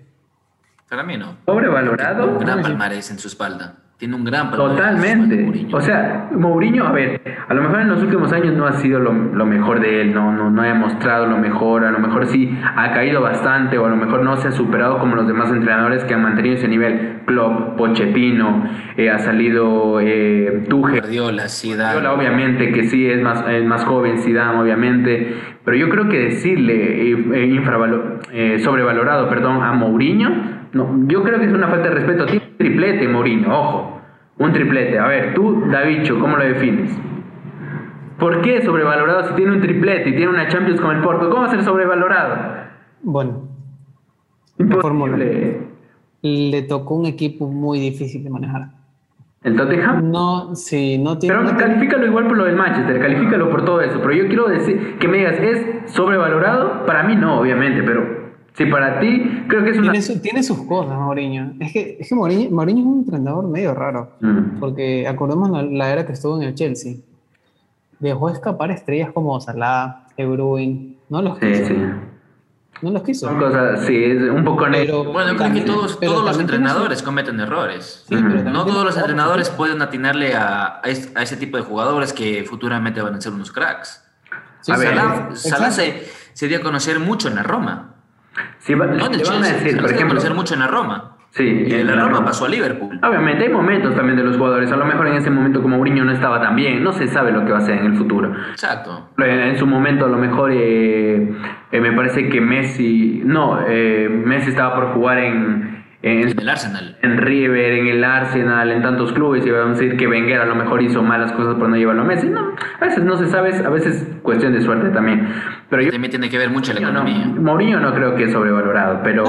Para mí no. ¿Sobrevalorado? Un gran palmarés en su espalda. Tiene un gran Totalmente. O sea, Mourinho, a ver, a lo mejor en los últimos años no ha sido lo, mejor de él, no, no, no ha demostrado lo mejor, a lo mejor sí ha caído bastante o a lo mejor no se ha superado como los demás entrenadores que han mantenido ese nivel. Klopp, Pochettino, eh, ha salido eh, Tuchel. Guardiola, Zidane. obviamente, que sí es más, es más joven, Zidane, obviamente. Pero yo creo que decirle eh, eh, sobrevalorado perdón, a Mourinho, no, yo creo que es una falta de respeto. Tiene un triplete, Mourinho, ojo. Un triplete. A ver, tú, Davicho, ¿cómo lo defines? ¿Por qué sobrevalorado si tiene un triplete y tiene una Champions con el Porto? ¿Cómo va a ser sobrevalorado? Bueno, Imposible. Le tocó un equipo muy difícil de manejar. ¿El Tottenham? No, sí, no tiene. Pero califícalo igual por lo del Manchester, califícalo por todo eso. Pero yo quiero decir que me digas, ¿es sobrevalorado? Para mí no, obviamente, pero si para ti creo que es una... Tiene, sus cosas, Mourinho. Es que, es que Mourinho, es un entrenador medio raro. Mm. Porque acordemos la, era que estuvo en el Chelsea. Dejó escapar estrellas como Salah, De Bruyne. No los quiso. Sí, sí. No los quiso. Son cosas, sí, es un poco... Pero, bueno, creo que todos, todos los entrenadores cometen errores. no todos los entrenadores pueden atinarle a, a, ese tipo de jugadores que futuramente van a ser unos cracks. a ver, Salah, se, se dio a conocer mucho en la Roma. Sí, van a decir, por ejemplo. ser mucho en la Roma. Sí, y en la, Roma, pasó a Liverpool. Obviamente hay momentos también de los jugadores. A lo mejor en ese momento como Mourinho no estaba tan bien, no se sabe lo que va a hacer en el futuro. Exacto. En, su momento a lo mejor eh, eh, me parece que Messi, no, eh, Messi estaba por jugar en, en, el Arsenal. En River, en el Arsenal, en tantos clubes, y vamos a decir que Wenger a lo mejor hizo malas cosas por no llevarlo a Messi. No, a veces no se sabe, a veces cuestión de suerte también. Pero yo, también tiene que ver mucho la economía. No, Mourinho no creo que es sobrevalorado, pero...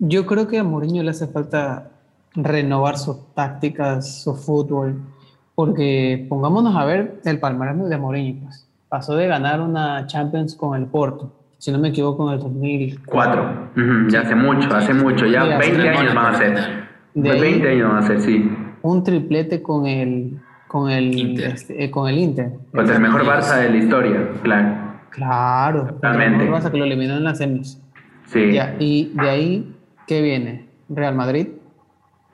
Yo creo que a Mourinho le hace falta renovar sus tácticas, su fútbol, porque pongámonos a ver el palmarés de Mourinho. Pues. Pasó de ganar una Champions con el Porto si no me equivoco, en el 2004. Ya hace mucho, hace mucho, ya 20 años van a ser. 20 años van a ser, sí. Un triplete con el, con el Inter. Este, eh, con el Inter. Pues el mejor Barça de la historia, claro. Claro. Totalmente. El mejor Barça que lo eliminó en las semis. Sí. y de ahí, ¿qué viene? Real Madrid.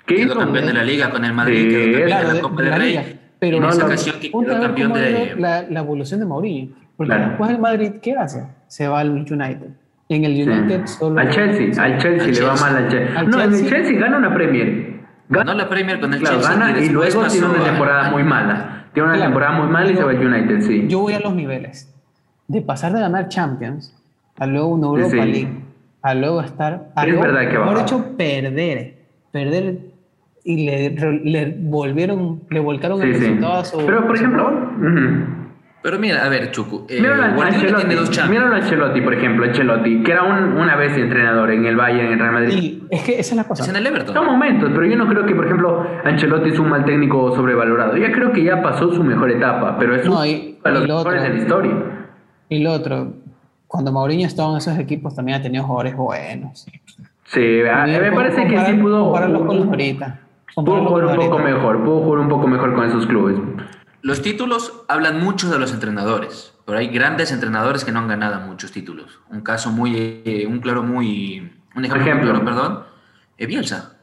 ¿Qué hizo? campeón de la Liga con el Madrid, sí, quedó campeón de la Copa del Rey. Pero en esa ocasión que quedó campeón de... La, la evolución de Mourinho. Porque después el Madrid, ¿qué hace? Se va al United. En el United solo. Al Chelsea, al Chelsea le va mal al Chelsea. no, en el Chelsea gana una Premier. Ganó la Premier con el Chelsea. Gana y, luego tiene una temporada muy mala. Tiene una temporada muy mala y se va al United, sí. Yo voy a los niveles. De pasar de ganar Champions a luego una Europa League, a luego estar. A es verdad que va. Por hecho, perder. Perder y le, le volvieron, le volcaron el resultado a su. Pero, por ejemplo. Pero mira, a ver, Chucu. Eh, míralo a Ancelotti, por ejemplo, Ancelotti, que era un, una vez entrenador en el Bayern, en el Real Madrid. Y es que esa es la cosa. Es en el Everton. Son momentos, pero yo no creo que, por ejemplo, Ancelotti es un mal técnico sobrevalorado. Ya creo que ya pasó su mejor etapa, pero es no, y, de los mejores de la historia. Y lo otro, cuando Mourinho estaba en esos equipos también ha tenido jugadores buenos. Sí, me parece que sí pudo. Compararlos con los ahorita. Pudo jugar un poco mejor, pudo jugar un poco mejor con esos clubes. Los títulos hablan mucho de los entrenadores, pero hay grandes entrenadores que no han ganado muchos títulos. Un caso muy, eh, un claro muy, un ejemplo, claro, perdón, eh, Bielsa.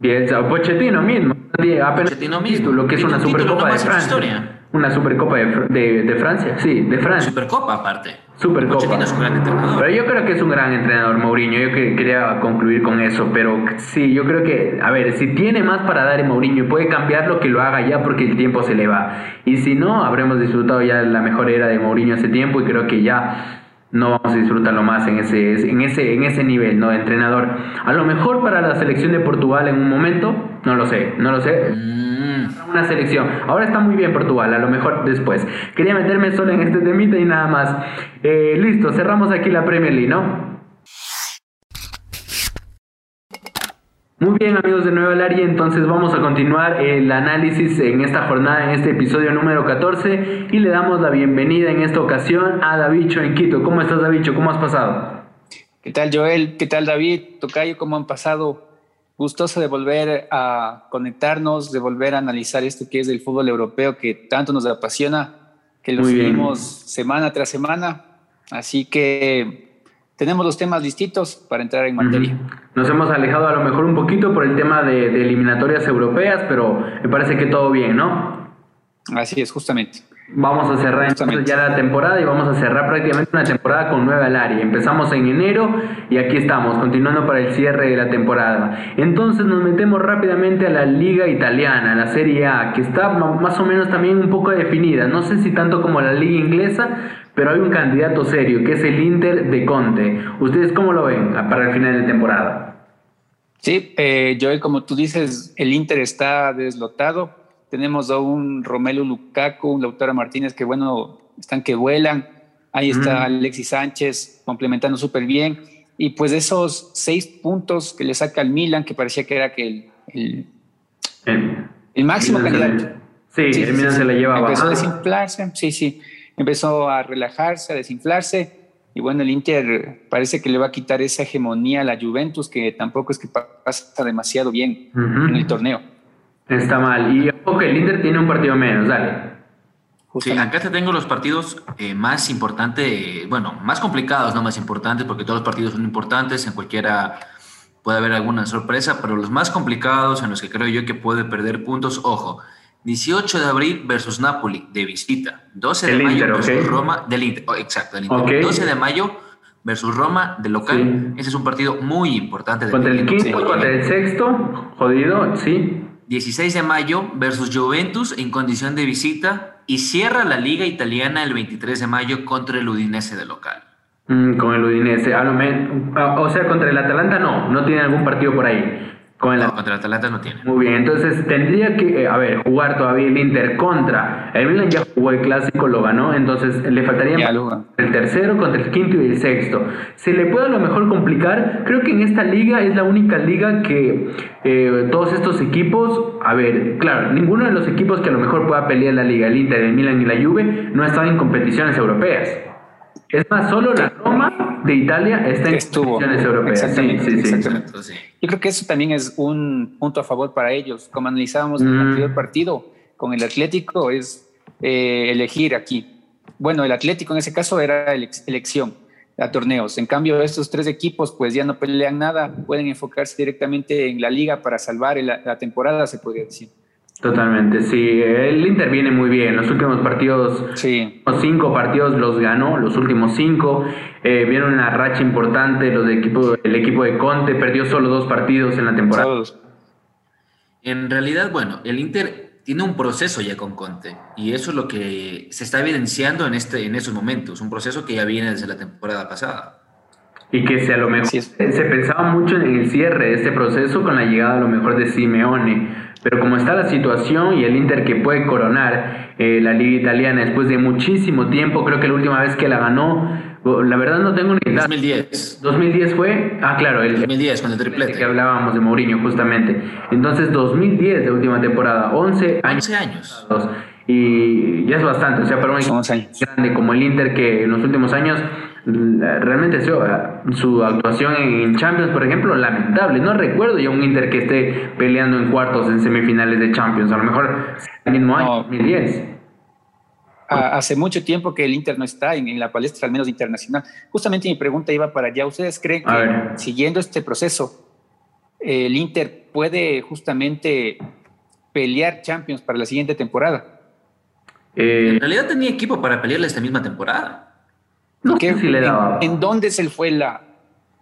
Bielsa o Pochettino mismo. Pochettino mismo. Lo que es una supercopa de Francia. Una Supercopa de, de, Francia, sí, de Francia. Supercopa aparte. Supercopa. Es un gran entrenador. Pero yo creo que es un gran entrenador, Mourinho. Yo quería concluir con eso. Pero sí, yo creo que, a ver, si tiene más para dar en Mourinho y puede cambiarlo, que lo haga ya porque el tiempo se le va. Y si no, habremos disfrutado ya la mejor era de Mourinho hace tiempo y creo que ya no vamos a disfrutarlo más en ese, en ese, en ese nivel ¿no? de entrenador. A lo mejor para la selección de Portugal en un momento, no lo sé, no lo sé. Mm. Una selección. Ahora está muy bien Portugal, a lo mejor después. Quería meterme solo en este temita y nada más. Eh, listo, cerramos aquí la Premier League, ¿no? Muy bien amigos de Nueva Laria, entonces vamos a continuar el análisis en esta jornada, en este episodio número 14 y le damos la bienvenida en esta ocasión a Davicho en Quito. ¿Cómo estás Davicho? ¿Cómo has pasado? ¿Qué tal Joel? ¿Qué tal David? Tocayo, ¿cómo han pasado? Gustoso de volver a conectarnos, de volver a analizar esto que es el fútbol europeo que tanto nos apasiona, que lo seguimos semana tras semana. Así que tenemos los temas distintos para entrar en materia. Nos hemos alejado a lo mejor un poquito por el tema de, de eliminatorias europeas, pero me parece que todo bien, ¿no? Así es, justamente. Vamos a cerrar entonces ya la temporada y vamos a cerrar prácticamente una temporada con nueve al área. Empezamos en enero y aquí estamos, continuando para el cierre de la temporada. Entonces nos metemos rápidamente a la liga italiana, la Serie A, que está más o menos también un poco definida. No sé si tanto como la liga inglesa, pero hay un candidato serio, que es el Inter de Conte. ¿Ustedes cómo lo ven para el final de temporada? Sí, eh, Joel, como tú dices, el Inter está deslotado tenemos a un Romelu Lukaku, un Lautaro Martínez que, bueno, están que vuelan. Ahí está Alexis Sánchez complementando súper bien. Y pues esos seis puntos que le saca al Milan, que parecía que era que el, el, máximo candidato. Sí, el Milan se le lleva Empezó a desinflarse, sí, sí. Empezó a relajarse, a desinflarse. Y bueno, el Inter parece que le va a quitar esa hegemonía a la Juventus, que tampoco es que pasa demasiado bien en el torneo. Está mal. Y ok, el Inter tiene un partido menos, dale. Sí, acá te tengo los partidos eh, más importantes, bueno, más complicados, no más importantes, porque todos los partidos son importantes, en cualquiera puede haber alguna sorpresa, pero los más complicados en los que creo yo que puede perder puntos, ojo, 18 de abril versus Napoli de visita, 12 de mayo versus Roma del Inter, oh, exacto, del Inter, 12 de mayo versus Roma de local, ese es un partido muy importante. Contra el quinto, contra el sexto, jodido, sí. 16 de mayo versus Juventus en condición de visita y cierra la liga italiana el 23 de mayo contra el Udinese de local. Mm, con el Udinese, o sea, contra el Atalanta no, no tiene algún partido por ahí. Con el, contra el Atalanta no tiene. Muy bien, entonces tendría que, eh, a ver, jugar todavía el Inter contra. El Milan ya jugó el clásico, lo ganó, entonces le faltaría el tercero contra el quinto y el sexto. Se le puede a lo mejor complicar. Creo que en esta liga es la única liga que eh, todos estos equipos, a ver, claro, ninguno de los equipos que a lo mejor pueda pelear la liga, el Inter, el Milan y la Juve, no están en competiciones europeas. Es más, solo la Roma de Italia está en competiciones europeas. Exactamente, sí, sí, sí. Yo creo que eso también es un punto a favor para ellos. Como analizábamos en el anterior partido con el Atlético, es eh, elegir aquí. Bueno, el Atlético en ese caso era elección a torneos. En cambio, estos tres equipos pues ya no pelean nada, pueden enfocarse directamente en la liga para salvar la temporada, se podría decir. Totalmente, sí. Él interviene muy bien. Los últimos partidos, sí. los cinco partidos los ganó, los últimos cinco. Eh, vieron una racha importante. Los de equipo, el equipo de Conte perdió solo dos partidos en la temporada. En realidad, bueno, el Inter tiene un proceso ya con Conte y eso es lo que se está evidenciando en, este, en esos momentos. Un proceso que ya viene desde la temporada pasada. Y que se a lo mejor se pensaba mucho en el cierre de este proceso con la llegada a lo mejor de Simeone pero como está la situación y el Inter que puede coronar eh, la liga italiana después de muchísimo tiempo, creo que la última vez que la ganó, la verdad no tengo ni idea. 2010. 2010 fue, ah claro, el 2010 con el triplete. Que hablábamos de Mourinho justamente. Entonces 2010 de última temporada, 11 años. 11 años. Y ya es bastante, o sea, para un equipo grande como el Inter que en los últimos años realmente su actuación en Champions, por ejemplo, lamentable. No recuerdo ya un Inter que esté peleando en cuartos, en semifinales de Champions. A lo mejor el mismo año, 2010. Hace mucho tiempo que el Inter no está en, la palestra, al menos internacional. Justamente mi pregunta iba para allá. ¿Ustedes creen que siguiendo este proceso, el Inter puede justamente pelear Champions para la siguiente temporada? en realidad tenía equipo para pelearle esta misma temporada. No En, dónde se le fue la,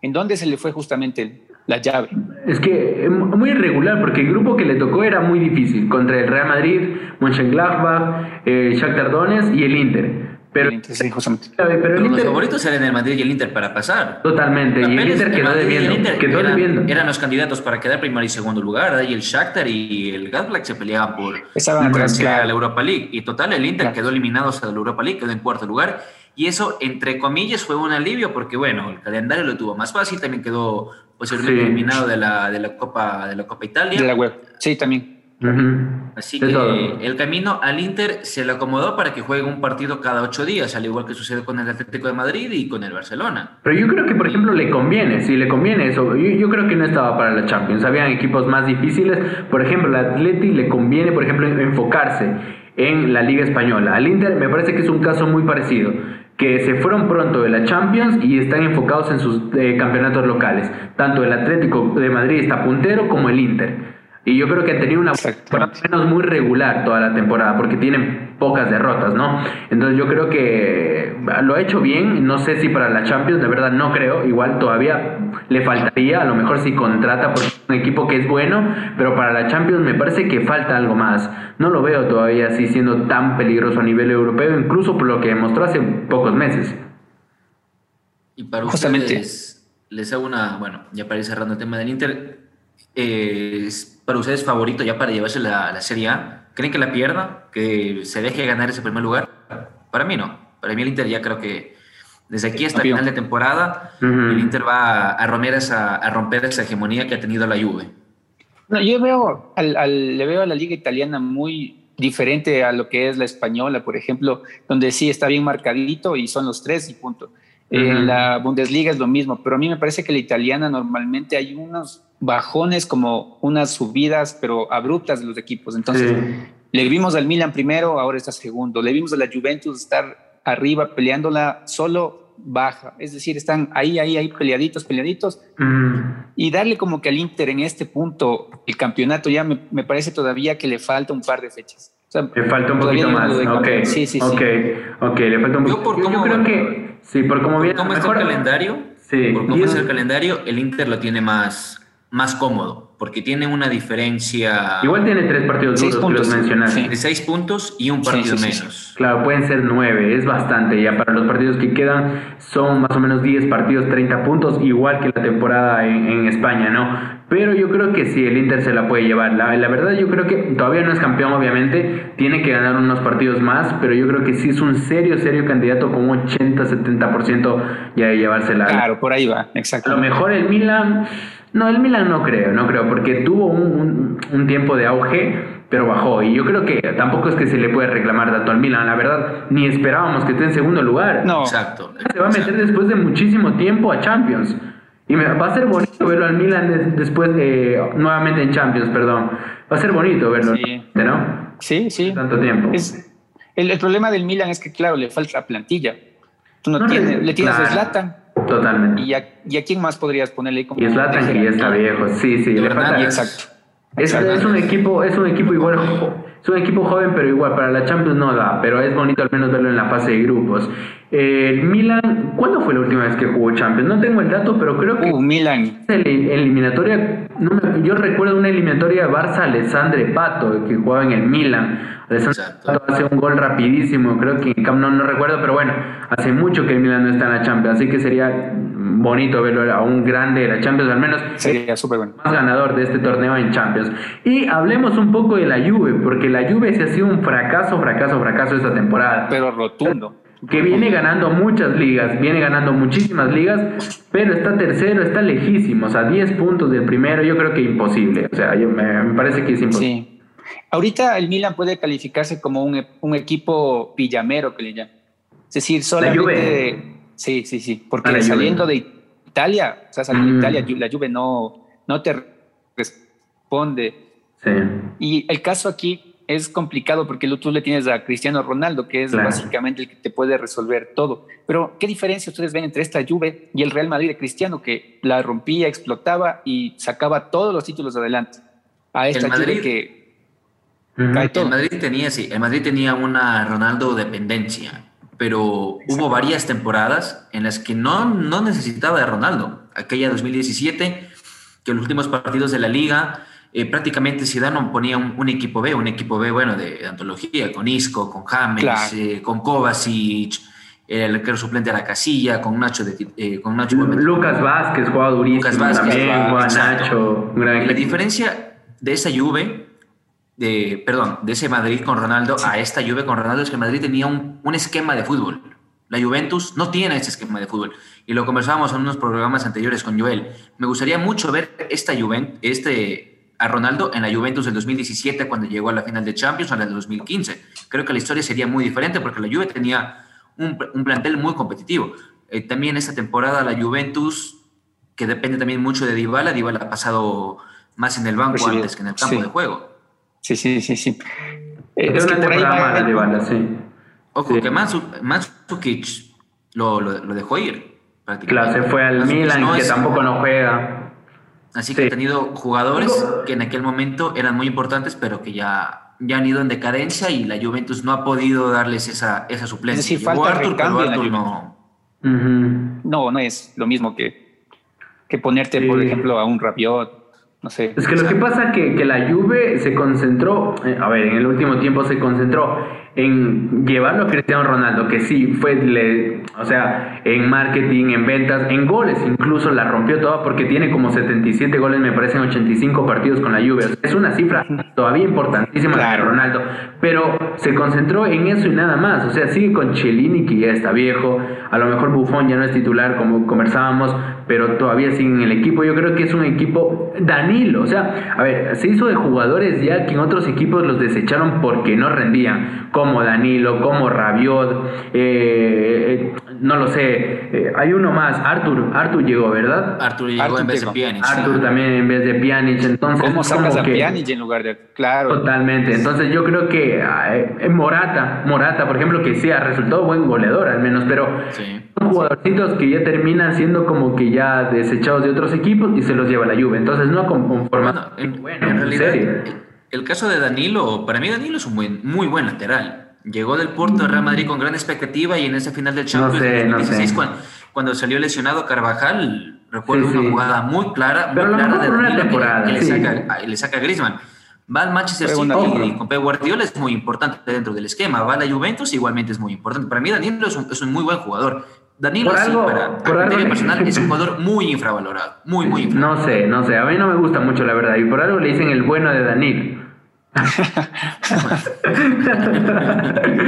en dónde se le fue justamente la llave? Es que muy irregular, porque el grupo que le tocó era muy difícil, contra el Real Madrid, Mönchengladbach, eh, Shakhtar Donetsk y el Inter. Pero, el pero, los favoritos eran el Madrid y el Inter para pasar. Totalmente. y el Inter quedó debiendo. eran, los candidatos para quedar primero y segundo lugar. Y el Shakhtar y el Gladbach se peleaban por, la Europa League. Y total, el Inter quedó eliminado de la Europa League, quedó en cuarto lugar. Y eso, entre comillas, fue un alivio porque, bueno, el calendario lo tuvo más fácil, también quedó posiblemente eliminado de la, de la, Copa, de la Copa Italia. De la web, sí, también. Así que el camino al Inter se le acomodó para que juegue un partido cada ocho días, al igual que sucede con el Atlético de Madrid y con el Barcelona. Pero yo creo que, por ejemplo, le conviene, si le conviene eso. Yo, creo que no estaba para la Champions. Habían equipos más difíciles. Por ejemplo, al Atleti le conviene, por ejemplo, enfocarse en la Liga Española. Al Inter me parece que es un caso muy parecido que se fueron pronto de la Champions y están enfocados en sus eh, campeonatos locales. Tanto el Atlético de Madrid está puntero como el Inter. Y yo creo que han tenido una temporada menos muy regular toda la temporada, porque tienen pocas derrotas, ¿no? Entonces yo creo que lo ha hecho bien, no sé si para la Champions, de verdad no creo, igual todavía le faltaría, a lo mejor si contrata porque es un equipo que es bueno, pero para la Champions me parece que falta algo más. No lo veo todavía así siendo tan peligroso a nivel europeo, incluso por lo que demostró hace pocos meses. Y para ustedes, les hago una, bueno, ya para ir cerrando el tema del Inter, eh, para ustedes favorito ya para llevarse la, la Serie A? ¿Creen que la pierda? ¿Que se deje ganar ese primer lugar? Para mí no. Para mí el Inter ya creo que desde aquí hasta final de temporada el Inter va a romper, esa, a romper esa hegemonía que ha tenido la Juve. No, yo veo al, le veo a la liga italiana muy diferente a lo que es la española, por ejemplo, donde sí está bien marcadito y son los tres y punto. En la Bundesliga es lo mismo, pero a mí me parece que la italiana normalmente hay unos bajones como unas subidas, pero abruptas de los equipos. Entonces, le vimos al Milan primero, ahora está segundo. Le vimos a la Juventus estar arriba peleándola solo baja. Es decir, están ahí, ahí, ahí peleaditos, peleaditos. Y darle como que al Inter en este punto el campeonato ya me, me parece todavía que le falta un par de fechas. le falta un poquito más. Ok, sí, sí, ok, ok, le falta un poquito. Yo, yo, creo que Sí, por cómo viene. ¿Cómo está el calendario? Sí. Por cómo es el calendario, el Inter lo tiene más, más cómodo, porque tiene una diferencia. Igual tiene tres partidos duros puntos, que los mencionaste. De seis puntos y un partido menos. Claro, pueden ser nueve, es bastante. Ya para los partidos que quedan son más o menos diez partidos, 30 puntos, igual que la temporada en, en España, ¿no? Pero yo creo que sí, el Inter se la puede llevar. La, la, verdad, yo creo que todavía no es campeón, obviamente. Tiene que ganar unos partidos más, pero yo creo que sí es un serio, serio candidato con un 80-70% ya de llevársela. Claro, por ahí va, exacto. A lo mejor el Milan. No, el Milan no creo, no creo, porque tuvo un, un, tiempo de auge, pero bajó. Y yo creo que tampoco es que se le puede reclamar tanto al Milan. La verdad, ni esperábamos que esté en segundo lugar. No, exacto. Se va a meter después de muchísimo tiempo a Champions. Y me, va a ser bonito verlo al Milan después, de, nuevamente en Champions, perdón. Va a ser bonito verlo, sí. ¿no? Sí, sí. Tanto tiempo. Es, el, problema del Milan es que, claro, le falta plantilla. Tú no, tienes, le tienes a Zlatan. Totalmente. ¿Y a, ¿Y a, quién más podrías ponerle como Y Zlatan que ya está viejo, sí, sí. Le falta, exacto. Es, es, un equipo, es un equipo igual es un equipo joven, pero igual para la Champions no da, pero es bonito al menos verlo en la fase de grupos. El Milan, ¿cuándo fue la última vez que jugó Champions? No tengo el dato, pero creo que. Uh, Milan. El, eliminatoria. yo recuerdo una eliminatoria Barça-Alessandre Pato, que jugaba en el Milan. Pato hace un gol rapidísimo, creo que en no, no recuerdo, pero bueno, hace mucho que el Milan no está en la Champions, así que sería bonito verlo a un grande de la Champions, al menos. Sería súper bueno. Más ganador de este torneo en Champions. Y hablemos un poco de la Juve, porque la Juve se ha sido un fracaso, fracaso, fracaso esta temporada. Pero rotundo que viene ganando muchas ligas, viene ganando muchísimas ligas, pero está tercero, está lejísimo, o sea, 10 puntos del primero, yo creo que imposible, o sea, yo, me, parece que es imposible. Sí. Ahorita el Milan puede calificarse como un, un equipo pillamero que le llaman. Es decir, solamente... sí, sí, sí, porque ah, saliendo de Italia, o sea, saliendo de mm. Italia, la Juve no, no te responde. Sí. Y el caso aquí es complicado porque tú le tienes a Cristiano Ronaldo, que es básicamente el que te puede resolver todo. Pero, ¿qué diferencia ustedes ven entre esta Juve y el Real Madrid de Cristiano, que la rompía, explotaba y sacaba todos los títulos adelante? A esta Juve que cae todo. El Madrid tenía, sí, el Madrid tenía una Ronaldo dependencia, pero hubo varias temporadas en las que no, no necesitaba de Ronaldo. Aquella 2017, que los últimos partidos de la liga eh, prácticamente Zidane ponía un, equipo B, un equipo B bueno de, antología, con Isco, con James, eh, con Kovacic, el arquero suplente a la casilla, con Nacho, de, eh, con Nacho Lucas Vázquez jugaba durísimo Lucas Vázquez, también, Nacho. la diferencia de esa Juve, de, perdón, de ese Madrid con Ronaldo a esta Juve con Ronaldo es que Madrid tenía un, un esquema de fútbol. La Juventus no tiene ese esquema de fútbol. Y lo conversábamos en unos programas anteriores con Joel. Me gustaría mucho ver esta Juventus, este, a Ronaldo en la Juventus del 2017 cuando llegó a la final de Champions o en la del 2015. Creo que la historia sería muy diferente porque la Juve tenía un, plantel muy competitivo. Eh, también esta temporada la Juventus, que depende también mucho de Dybala, Dybala ha pasado más en el banco antes que en el campo de juego. Sí, sí, sí, sí. es, una temporada mala Dybala, sí. Ojo, que Mandzukic lo, dejó ir. Claro, se fue al Milan, que tampoco no juega. Así que ha tenido jugadores que en aquel momento eran muy importantes, pero que ya, ya han ido en decadencia y la Juventus no ha podido darles esa, esa suplencia. Es decir, falta Arthur, no. no, no es lo mismo que, que ponerte, por ejemplo, a un Rabiot no sé. Es que lo que pasa que, que la Juve se concentró, eh, a ver, en el último tiempo se concentró en llevarlo a Cristiano Ronaldo, que sí fue, le, o sea, en marketing, en ventas, en goles, incluso la rompió toda porque tiene como 77 goles, me parecen 85 partidos con la Juve. es una cifra todavía importantísima de Ronaldo, pero se concentró en eso y nada más. O sea, sigue con Chelini, que ya está viejo, a lo mejor Buffon ya no es titular, como conversábamos, pero todavía sigue en el equipo. Yo creo que es un equipo Danilo, o sea, a ver, se hizo de jugadores ya que en otros equipos los desecharon porque no rendían como Danilo, como Rabiot, eh, eh, no lo sé, eh, hay uno más, Arthur, Arthur llegó, ¿verdad? Arthur llegó en vez de Pjanic. Arthur también en vez de Pjanic, entonces... ¿Cómo sacas a Pjanic en lugar de...? Claro. Totalmente, entonces yo creo que Morata, Morata, por ejemplo, que sí ha resultado buen goleador al menos, pero son jugadorcitos que ya terminan siendo como que ya desechados de otros equipos y se los lleva la lluvia, entonces no conformado. Bueno, en, realidad el caso de Danilo, para mí Danilo es un buen, muy buen lateral. Llegó del Porto a Real Madrid con gran expectativa y en ese final del Champions de 2016, cuando, salió lesionado Carvajal, recuerdo una jugada muy clara, muy clara de Danilo que, le, saca, le saca a Griezmann. Va al Manchester City y con Pep Guardiola es muy importante dentro del esquema. Va a la Juventus igualmente es muy importante. Para mí Danilo es un, es un muy buen jugador. Danilo, sí, para, para personal, es un jugador muy infravalorado. Muy, muy infravalorado. No sé, no sé. A mí no me gusta mucho, la verdad. Y por algo le dicen el bueno de Danilo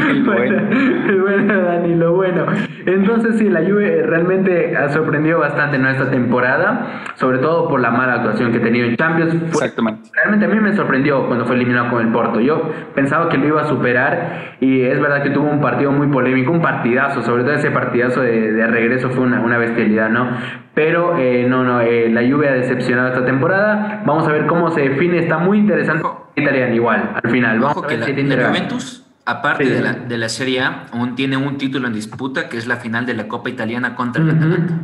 el bueno. Dani, lo bueno. Entonces sí, la Juve realmente ha sorprendido bastante en esta temporada, sobre todo por la mala actuación que ha tenido en Champions. Exactamente. Realmente a mí me sorprendió cuando fue eliminado con el Porto. Yo pensaba que lo iba a superar y es verdad que tuvo un partido muy polémico, un partidazo, sobre todo ese partidazo de, regreso fue una, una, bestialidad, ¿no? Pero eh, no, no, eh, la Juve ha decepcionado esta temporada. Vamos a ver cómo se define, está muy interesante italiano igual, al final. Vamos que la, Juventus, aparte de, la, de la Serie A, aún tiene un título en disputa, que es la final de la Copa Italiana contra el Atalanta.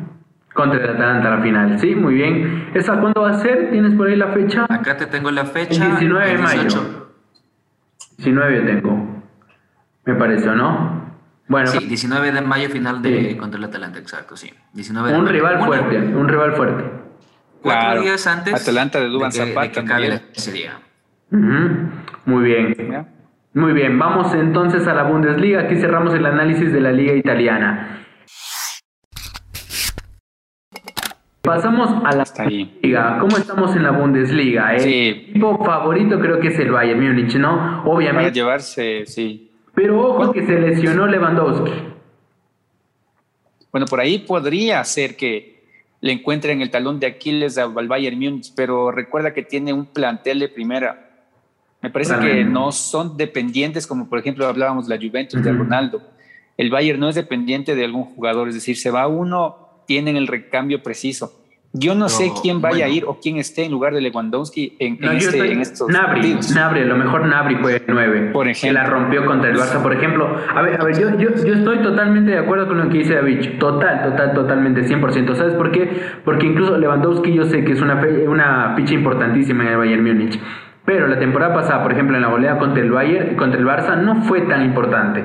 Contra el Atalanta la final, sí, muy bien. ¿Esa cuándo va a ser? ¿Tienes por ahí la fecha? Acá te tengo la fecha. El 19 de mayo. 19 yo tengo, me parece, ¿no? Bueno, sí, 19 de mayo final de contra el Atalanta, exacto, sí. 19 un rival fuerte, un rival fuerte. Cuatro días antes Atalanta de Duban Zapata. que acabe la serie. Muy bien. Muy bien, vamos entonces a la Bundesliga. Aquí cerramos el análisis de la liga italiana. Pasamos a la liga. ¿Cómo estamos en la Bundesliga? El equipo favorito creo que es el Bayern Múnich, ¿no? Obviamente. Para llevarse, sí. Pero ojo que se lesionó Lewandowski. Bueno, por ahí podría ser que le encuentren el talón de Aquiles al Bayern Múnich, pero recuerda que tiene un plantel de primera me parece que no son dependientes, como por ejemplo hablábamos la Juventus de Ronaldo. El Bayern no es dependiente de algún jugador, es decir, se va uno, tienen el recambio preciso. Yo no, sé quién vaya a ir o quién esté en lugar de Lewandowski en, este, en estos Nabri, Nabri, a lo mejor Nabri fue nueve. Por ejemplo. Que la rompió contra el Barça, por ejemplo. A ver, a ver yo, yo, yo, estoy totalmente de acuerdo con lo que dice David. Total, total, totalmente, 100%. ¿Sabes por qué? Porque incluso Lewandowski yo sé que es una, una ficha importantísima en el Bayern Múnich. Pero la temporada pasada, por ejemplo, en la goleada contra el Bayern, contra el Barça, no fue tan importante.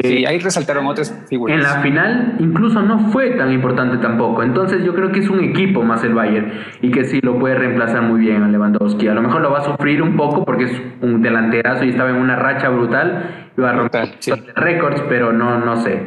Sí, eh, ahí resaltaron otras figuras. En la final incluso no fue tan importante tampoco. Entonces yo creo que es un equipo más el Bayern y que sí lo puede reemplazar muy bien a Lewandowski. A lo mejor lo va a sufrir un poco porque es un delanterazo y estaba en una racha brutal. Iba a romper récords, pero no, no sé.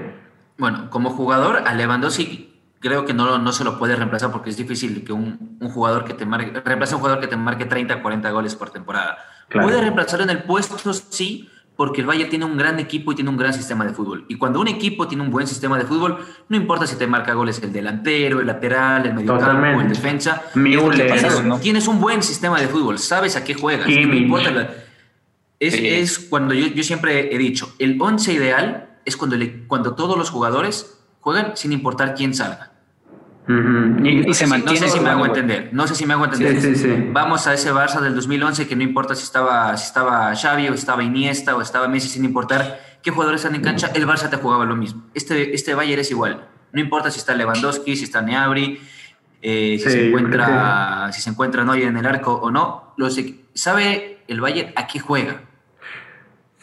Bueno, como jugador, a Lewandowski creo que no, no se lo puede reemplazar porque es difícil que un, un jugador que te marque, reemplace a un jugador que te marque 30, 40 goles por temporada. Puede reemplazarlo en el puesto, sí, porque el Valle tiene un gran equipo y tiene un gran sistema de fútbol. Y cuando un equipo tiene un buen sistema de fútbol, no importa si te marca goles el delantero, el lateral, el mediocampo, el defensa. Tienes, tienes, un buen sistema de fútbol, sabes a qué juegas. No importa es, es, cuando yo, yo, siempre he dicho, el once ideal es cuando, le, cuando todos los jugadores juegan sin importar quién salga y, se mantiene. No sé si me hago entender. No sé si me hago entender. Vamos a ese Barça del 2011 que no importa si estaba, si estaba Xavi o estaba Iniesta o estaba Messi, sin importar qué jugadores están en cancha, el Barça te jugaba lo mismo. Este, este Bayern es igual. No importa si está Lewandowski, si está Neabri, eh, si, se encuentra, si se encuentra Neuer en el arco o no. Lo sabe el Bayern a qué juega.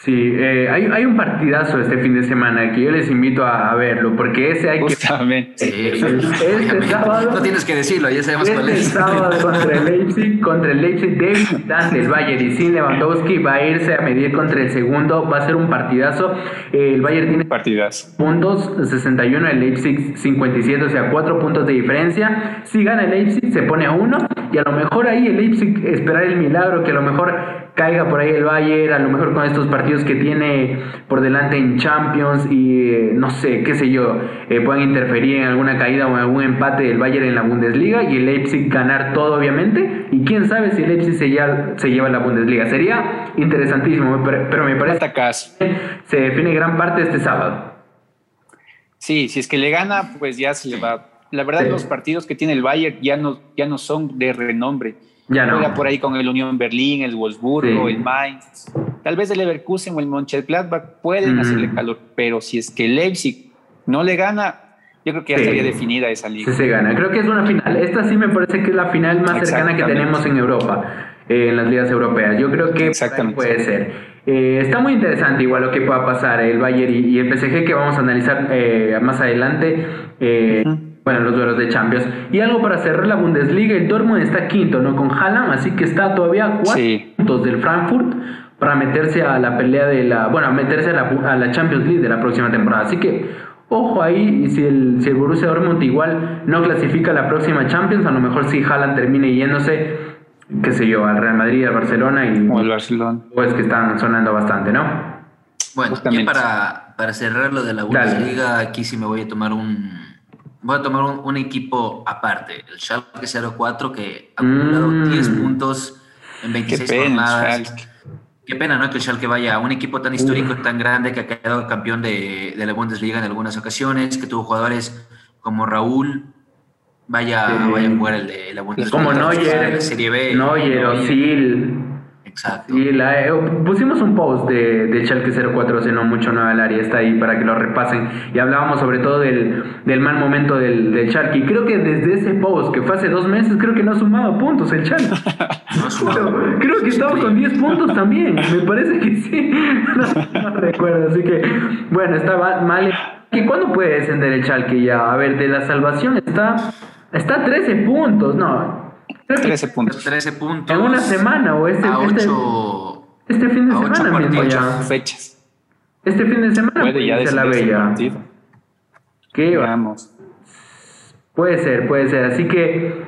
Sí, eh, hay, hay, un partidazo este fin de semana que yo les invito a, verlo, porque ese hay que... Sí, este sábado... No tienes que decirlo, ya sabemos este cuál es. sábado contra el Leipzig, contra el Leipzig de visitante, el Bayern, y sin Lewandowski va a irse a medir contra el segundo, va a ser un partidazo. el Bayern tiene partidazo. puntos, 61, el Leipzig 57, o sea, 4 puntos de diferencia. Si gana el Leipzig, se pone a 1, y a lo mejor ahí el Leipzig esperar el milagro, que a lo mejor caiga por ahí el Bayern, a lo mejor con estos partidos que tiene por delante en Champions y eh, no sé, qué sé yo, eh, puedan interferir en alguna caída o en algún empate del Bayern en la Bundesliga y el Leipzig ganar todo obviamente y quién sabe si el Leipzig se, ya, se lleva la Bundesliga. Sería interesantísimo, pero, me parece que se define gran parte este sábado. Sí, si es que le gana, pues ya se le va. La verdad, los partidos que tiene el Bayern ya no, ya no son de renombre ya no. Juega por ahí con el Unión Berlín, el Wolfsburgo, el Mainz. Tal vez el Leverkusen o el Mönchengladbach pueden hacerle calor, pero si es que el Leipzig no le gana, yo creo que ya estaría definida esa liga. Sí se gana. Creo que es una final. Esta sí me parece que es la final más cercana que tenemos en Europa, eh, en las ligas europeas. Yo creo que puede ser. Eh, está muy interesante igual lo que pueda pasar el Bayern y, el PSG que vamos a analizar eh, más adelante bueno, los duelos de Champions. Y algo para cerrar la Bundesliga, el Dortmund está quinto, ¿no? Con Haaland, así que está todavía cuatro puntos del Frankfurt para meterse a la pelea de la, bueno, a meterse a la, Champions League de la próxima temporada. Así que ojo ahí, y si el, si el Borussia Dortmund igual no clasifica la próxima Champions, a lo mejor si Haaland termine yéndose, qué sé yo, al Real Madrid, al Barcelona y... O al Barcelona. Pues que están sonando bastante, ¿no? Bueno, y para, para cerrar lo de la Bundesliga, aquí sí me voy a tomar un voy a tomar un, equipo aparte, el Schalke 04 que ha acumulado 10 mm. puntos en 26 Qué jornadas. Qué pena, ¿no? Que el Schalke vaya a un equipo tan histórico, tan grande, que ha quedado campeón de, de, la Bundesliga en algunas ocasiones, que tuvo jugadores como Raúl, vaya, vaya a jugar el de la Bundesliga. Como Neuer, Serie B. Neuer, Y la, eh, pusimos un post de, de Schalke 04 hace no mucho no al área, está ahí para que lo repasen. Y hablábamos sobre todo del, del mal momento del, del Schalke. Y creo que desde ese post, que fue hace dos meses, creo que no ha sumado puntos el Schalke. creo que estamos con 10 puntos también. Me parece que sí. No, recuerdo. Así que, bueno, estaba mal. ¿Y cuándo puede descender el Schalke ya? A ver, de la salvación está, está a 13 puntos. No, 13 puntos. 13 puntos. En una semana o este, este, este, fin de semana mismo ya. fechas. Este fin de semana puede ya la bella. ¿Qué Vamos. Puede ser, puede ser. Así que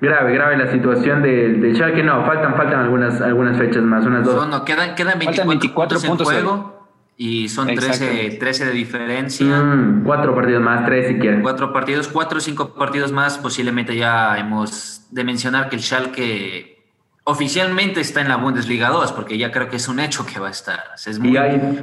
grave, grave la situación del de Schalke. No, faltan, faltan algunas, algunas fechas más, unas dos. No, no, quedan, quedan 24, puntos, en juego. Y son 13, 13, de diferencia. Mm, cuatro partidos más, tres si quieren. Cuatro partidos, cuatro o cinco partidos más. Posiblemente ya hemos de mencionar que el Schalke oficialmente está en la Bundesliga 2, porque ya creo que es un hecho que va a estar. Es muy,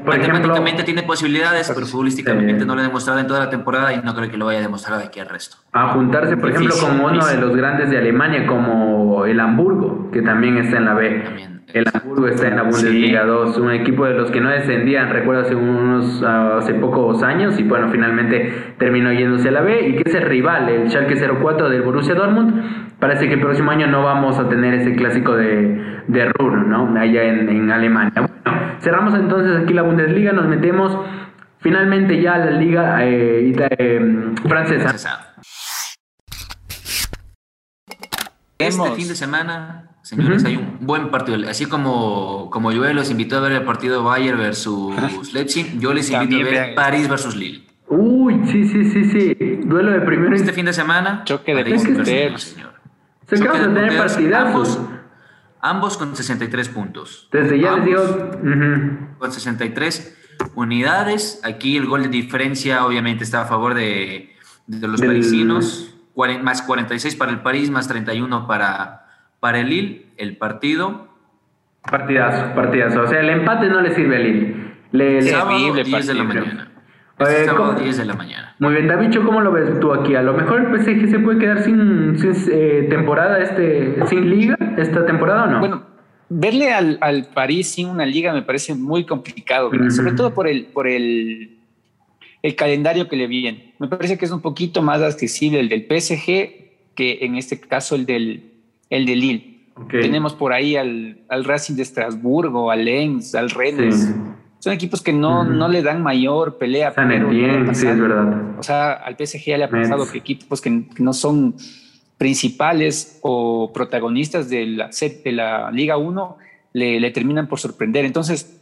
matemáticamente tiene posibilidades, pero futbolísticamente no lo ha demostrado en toda la temporada y no creo que lo vaya a demostrar de aquí al resto. A juntarse, por ejemplo, con uno de los grandes de Alemania, como el Hamburgo, que también está en la B. También. El Hamburgo está en la Bundesliga 2, un equipo de los que no descendían, recuerdo hace unos hace pocos años y bueno, finalmente terminó yéndose a la B y que es el rival, el Schalke 04 del Borussia Dortmund. Parece que el próximo año no vamos a tener ese clásico de, de Ruhr, ¿no? Allá en, Alemania. Bueno, cerramos entonces aquí la Bundesliga, nos metemos finalmente ya a la liga eh, eh, francesa. Este fin de semana Señores, hay un buen partido. Así como, como Joel los invitó a ver el partido Bayern versus Leipzig, yo les invito a ver París versus Lille. Uy, sí, sí, sí, sí. Duelo de primero. Este fin de semana. Choque de puntos, señor. Se acaban de tener partidazos. Ambos, con 63 puntos. Desde ya les digo. Con 63 unidades. Aquí el gol de diferencia, obviamente, está a favor de, de los parisinos. Más 46 para el París, más 31 para para el Lille, el partido. Partidazo, partidazo. O sea, el empate no le sirve al Lille. Le, sábado 10 de la mañana. Este sábado 10 de la mañana. Muy bien, Davicho, ¿cómo lo ves tú aquí? A lo mejor el PSG se puede quedar sin, sin eh, temporada, este, sin liga esta temporada o no? Bueno, verle al, al, París sin una liga me parece muy complicado, sobre todo por el, por el, el calendario que le viene. Me parece que es un poquito más accesible el del PSG que en este caso el del, el de Lille. Tenemos por ahí al, al, Racing de Estrasburgo, al Lens, al Rennes. Son equipos que no, no le dan mayor pelea. San Etienne, sí, es verdad. O sea, al PSG ya le ha pasado que equipos que, no son principales o protagonistas de la, de la Liga 1 le, le terminan por sorprender. Entonces,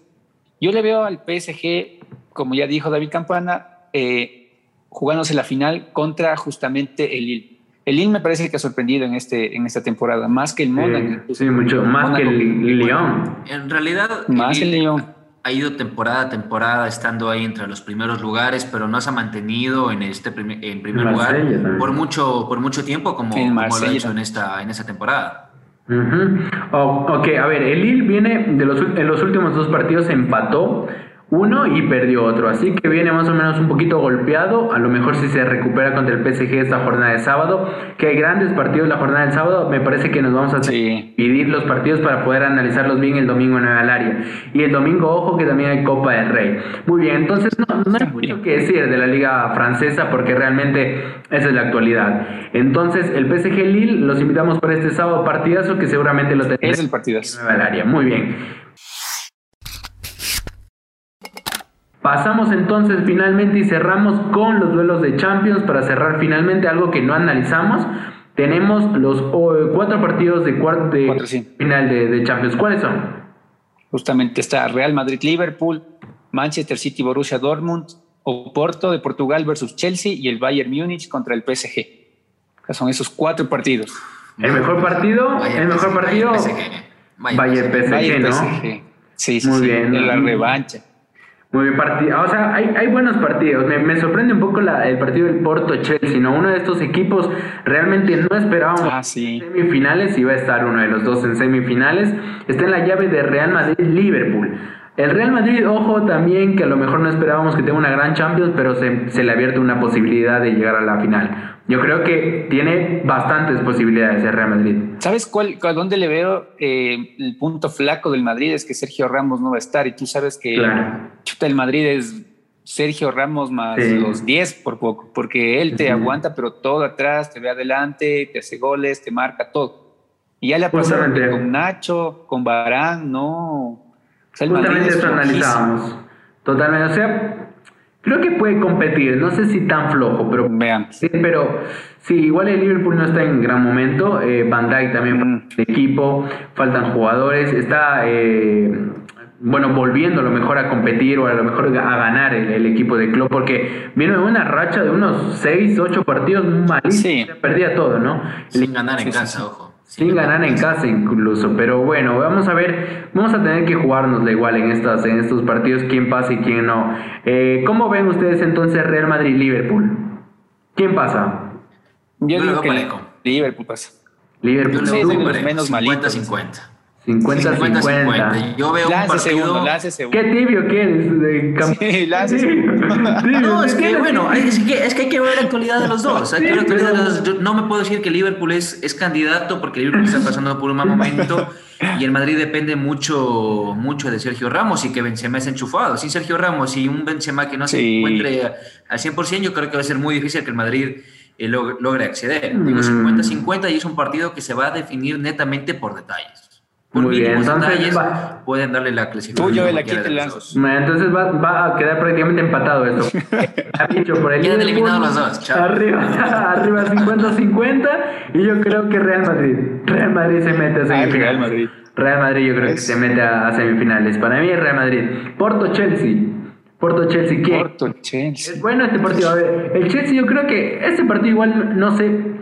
yo le veo al PSG, como ya dijo David Campana, eh, jugándose la final contra justamente el Lille. El Lille me parece que ha sorprendido en, este, en esta temporada, más que el Mónaco. Sí, mucho, más que el Lyon. En realidad, más el, Lyon. Ha ido temporada a temporada estando ahí entre los primeros lugares, pero no se ha mantenido en este en primer lugar por mucho, por mucho tiempo como, como lo ha hecho en esta, en esta temporada. ok, a ver, el Lille viene de los, en los últimos dos partidos empató uno y perdió otro. Así que viene más o menos un poquito golpeado. A lo mejor si se recupera contra el PSG esta jornada de sábado, que hay grandes partidos la jornada del sábado, me parece que nos vamos a dividir los partidos para poder analizarlos bien el domingo en el área. Y el domingo, ojo que también hay Copa del Rey. Muy bien, entonces no, no hay mucho que decir de la liga francesa porque realmente esa es la actualidad. Entonces el PSG Lille los invitamos para este sábado partidazo que seguramente lo tendremos. Es el partidazo. En el área. Muy bien. Pasamos entonces finalmente y cerramos con los duelos de Champions para cerrar finalmente algo que no analizamos. Tenemos los cuatro partidos de, cuarto de final de, Champions. ¿Cuáles son? Justamente está Real Madrid-Liverpool, Manchester City-Borussia Dortmund, Oporto de Portugal versus Chelsea y el Bayern Múnich contra el PSG. son esos cuatro partidos. El mejor partido, el mejor partido, Bayern PSG, ¿no? Sí, sí, Muy bien. En la revancha. Muy bien partido. O sea, hay, hay buenos partidos. Me, sorprende un poco la, el partido del Porto-Chelsea, ¿no? Uno de estos equipos realmente no esperábamos ah, sí. semifinales. Iba a estar uno de los dos en semifinales. Está en la llave de Real Madrid-Liverpool. El Real Madrid, ojo también que a lo mejor no esperábamos que tenga una gran Champions, pero se, se le abierto una posibilidad de llegar a la final. Yo creo que tiene bastantes posibilidades el Real Madrid. ¿Sabes cuál, a dónde le veo eh, el punto flaco del Madrid? Es que Sergio Ramos no va a estar y tú sabes que el Madrid es Sergio Ramos más los 10 por poco, porque él te aguanta, pero todo atrás, te ve adelante, te hace goles, te marca todo. Y ya le ha pasado con Nacho, con Barán, no Justamente eso analizamos. Totalmente. O sea, creo que puede competir. No sé si tan flojo, pero. Vean. Sí, pero sí, igual el Liverpool no está en gran momento. Eh, Van Dijk también mm. el equipo. Faltan jugadores. Está. Eh, bueno, volviendo a lo mejor a competir o a lo mejor a ganar el, equipo de club, porque viene una racha de unos 6, 8 partidos malísimos, sí. perdía todo, ¿no? Sin ganar en casa, ojo. Sin ganar en casa incluso, pero bueno, vamos a ver, vamos a tener que jugárnosla igual en, estas, en estos partidos, quién pasa y quién no. Eh, ¿Cómo ven ustedes entonces Real Madrid-Liverpool? ¿Quién pasa? Yo, digo que Liverpool pasa. Liverpool sí, menos 50-50. 50-50. Yo veo un partido. Segundo, Qué tibio que eres. De sí, lance No, es que bueno, es que, es que hay que ver la actualidad de los dos. no me puedo decir que Liverpool es, es candidato porque Liverpool está pasando por un mal momento y el Madrid depende mucho, mucho de Sergio Ramos y que Benzema es enchufado. Sin Sergio Ramos y un Benzema que no se encuentre al 100%, yo creo que va a ser muy difícil que el Madrid eh, logre acceder. Digo 50-50 mm. y es un partido que se va a definir netamente por detalles. Muy bien, entonces pueden darle la clasificación. Entonces va, va, a quedar prácticamente empatado esto. ha dicho por el Quedan eliminados los dos. Arriba, arriba 50-50 y yo creo que Real Madrid. Real Madrid se mete a semifinales. Real Madrid. Real Madrid yo creo que se mete a, semifinales. Para mí es Real Madrid. Porto Chelsea. Porto Chelsea, ¿qué? Porto Chelsea. Es bueno este partido. A ver, el Chelsea yo creo que este partido igual no sé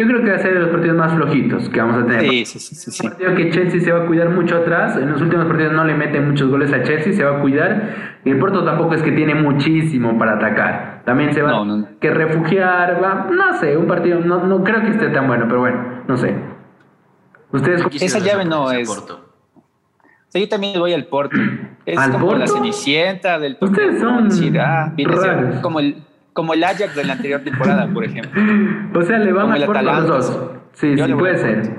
yo creo que va a ser de los partidos más flojitos que vamos a tener. Sí, sí, sí. sí, Un partido que Chelsea se va a cuidar mucho atrás. En los últimos partidos no le mete muchos goles a Chelsea, se va a cuidar. Y el Porto tampoco es que tiene muchísimo para atacar. También se va a que refugiar. Va, no sé, un partido. No, no creo que esté tan bueno, pero bueno, no sé. Ustedes. Esa llave no es. Porto. Sí, yo también voy al Porto. Es ¿Al como la cenicienta del Ustedes son como el como el Ajax de la anterior temporada, por ejemplo. O sea, le van a por los dos. Sí, sí, puede ser.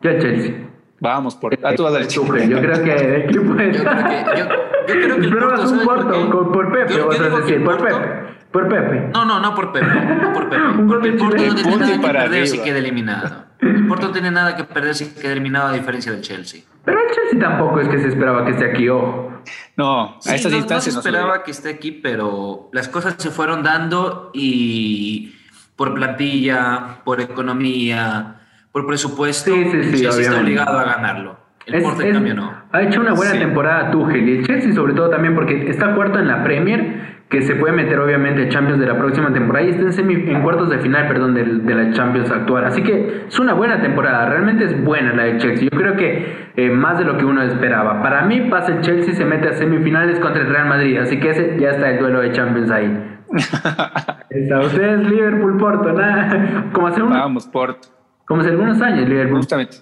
Yo al Chelsea. Vamos, por ah, tú vas a Yo creo que el equipo Yo creo que, yo, yo creo que el Porto, un Porto por Pepe, vas a decir, por Pepe. Por Pepe. No, no, no por Pepe. No por Pepe. Porque el Porto no tiene nada que perder si queda eliminado. El Porto no tiene nada que perder si queda eliminado a diferencia del Chelsea. Pero el Chelsea tampoco es que se esperaba que esté aquí, ojo. No, a estas no, instancias no se esperaba que esté aquí, pero las cosas se fueron dando y por plantilla, por economía, por presupuesto, sí, sí, sí, Chelsea está obligado a ganarlo. El Porto, en cambio, no. Ha hecho una buena temporada Tuchel y el Chelsea sobre todo también porque está cuarto en la Premier que se puede meter obviamente Champions de la próxima temporada y está en, en cuartos de final, perdón, de, de, la Champions actual. Así que es una buena temporada, realmente es buena la de Chelsea. Yo creo que eh, más de lo que uno esperaba. Para mí pasa el Chelsea se mete a semifinales contra el Real Madrid, así que ese ya está el duelo de Champions ahí. está ustedes Liverpool Porto, nada, como hacer un Vamos Porto. Como hace algunos años Liverpool. Justamente.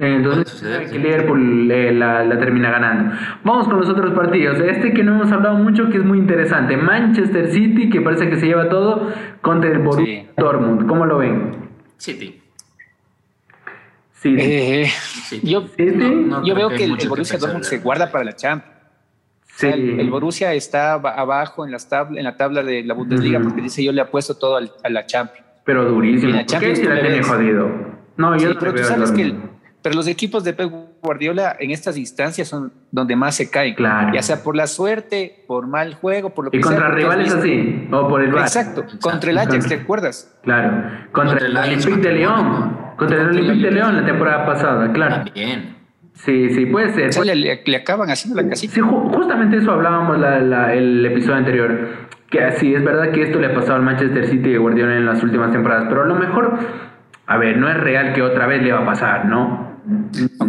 Entonces, que Liverpool eh, la, la, termina ganando. Vamos con los otros partidos. Este que no hemos hablado mucho, que es muy interesante. Manchester City, que parece que se lleva todo, contra el Borussia sí. Dortmund. ¿Cómo lo ven? City. Sí. Eh, yo, no, no yo veo que, el, el Borussia Dortmund se guarda para la Champions. Sí. O sea, el, el, Borussia está abajo en, las tabla, en la tabla de la Bundesliga uh -huh. porque dice yo le apuesto todo al, a la Champions. Pero durísimo. la ¿Por qué la tiene jodido? No, yo sí, pero tú sabes que el, pero los equipos de Pep Guardiola en estas instancias son donde más se caen. Claro. Ya sea por la suerte, por mal juego, por lo que y sea. Y contra rivales así, o por el Bar. Exacto, Exacto, contra el Ajax, ¿te acuerdas? Claro, contra, contra el, el Olympique de León. Contra el Olympique de León la temporada pasada, claro. También. Sí, sí, puede ser. O sea, le, le, le, acaban haciendo la casita. Sí, ju justamente eso hablábamos la, la, el episodio anterior. Que sí, es verdad que esto le ha pasado al Manchester City de Guardiola en las últimas temporadas, pero a lo mejor, a ver, no es real que otra vez le va a pasar, ¿no?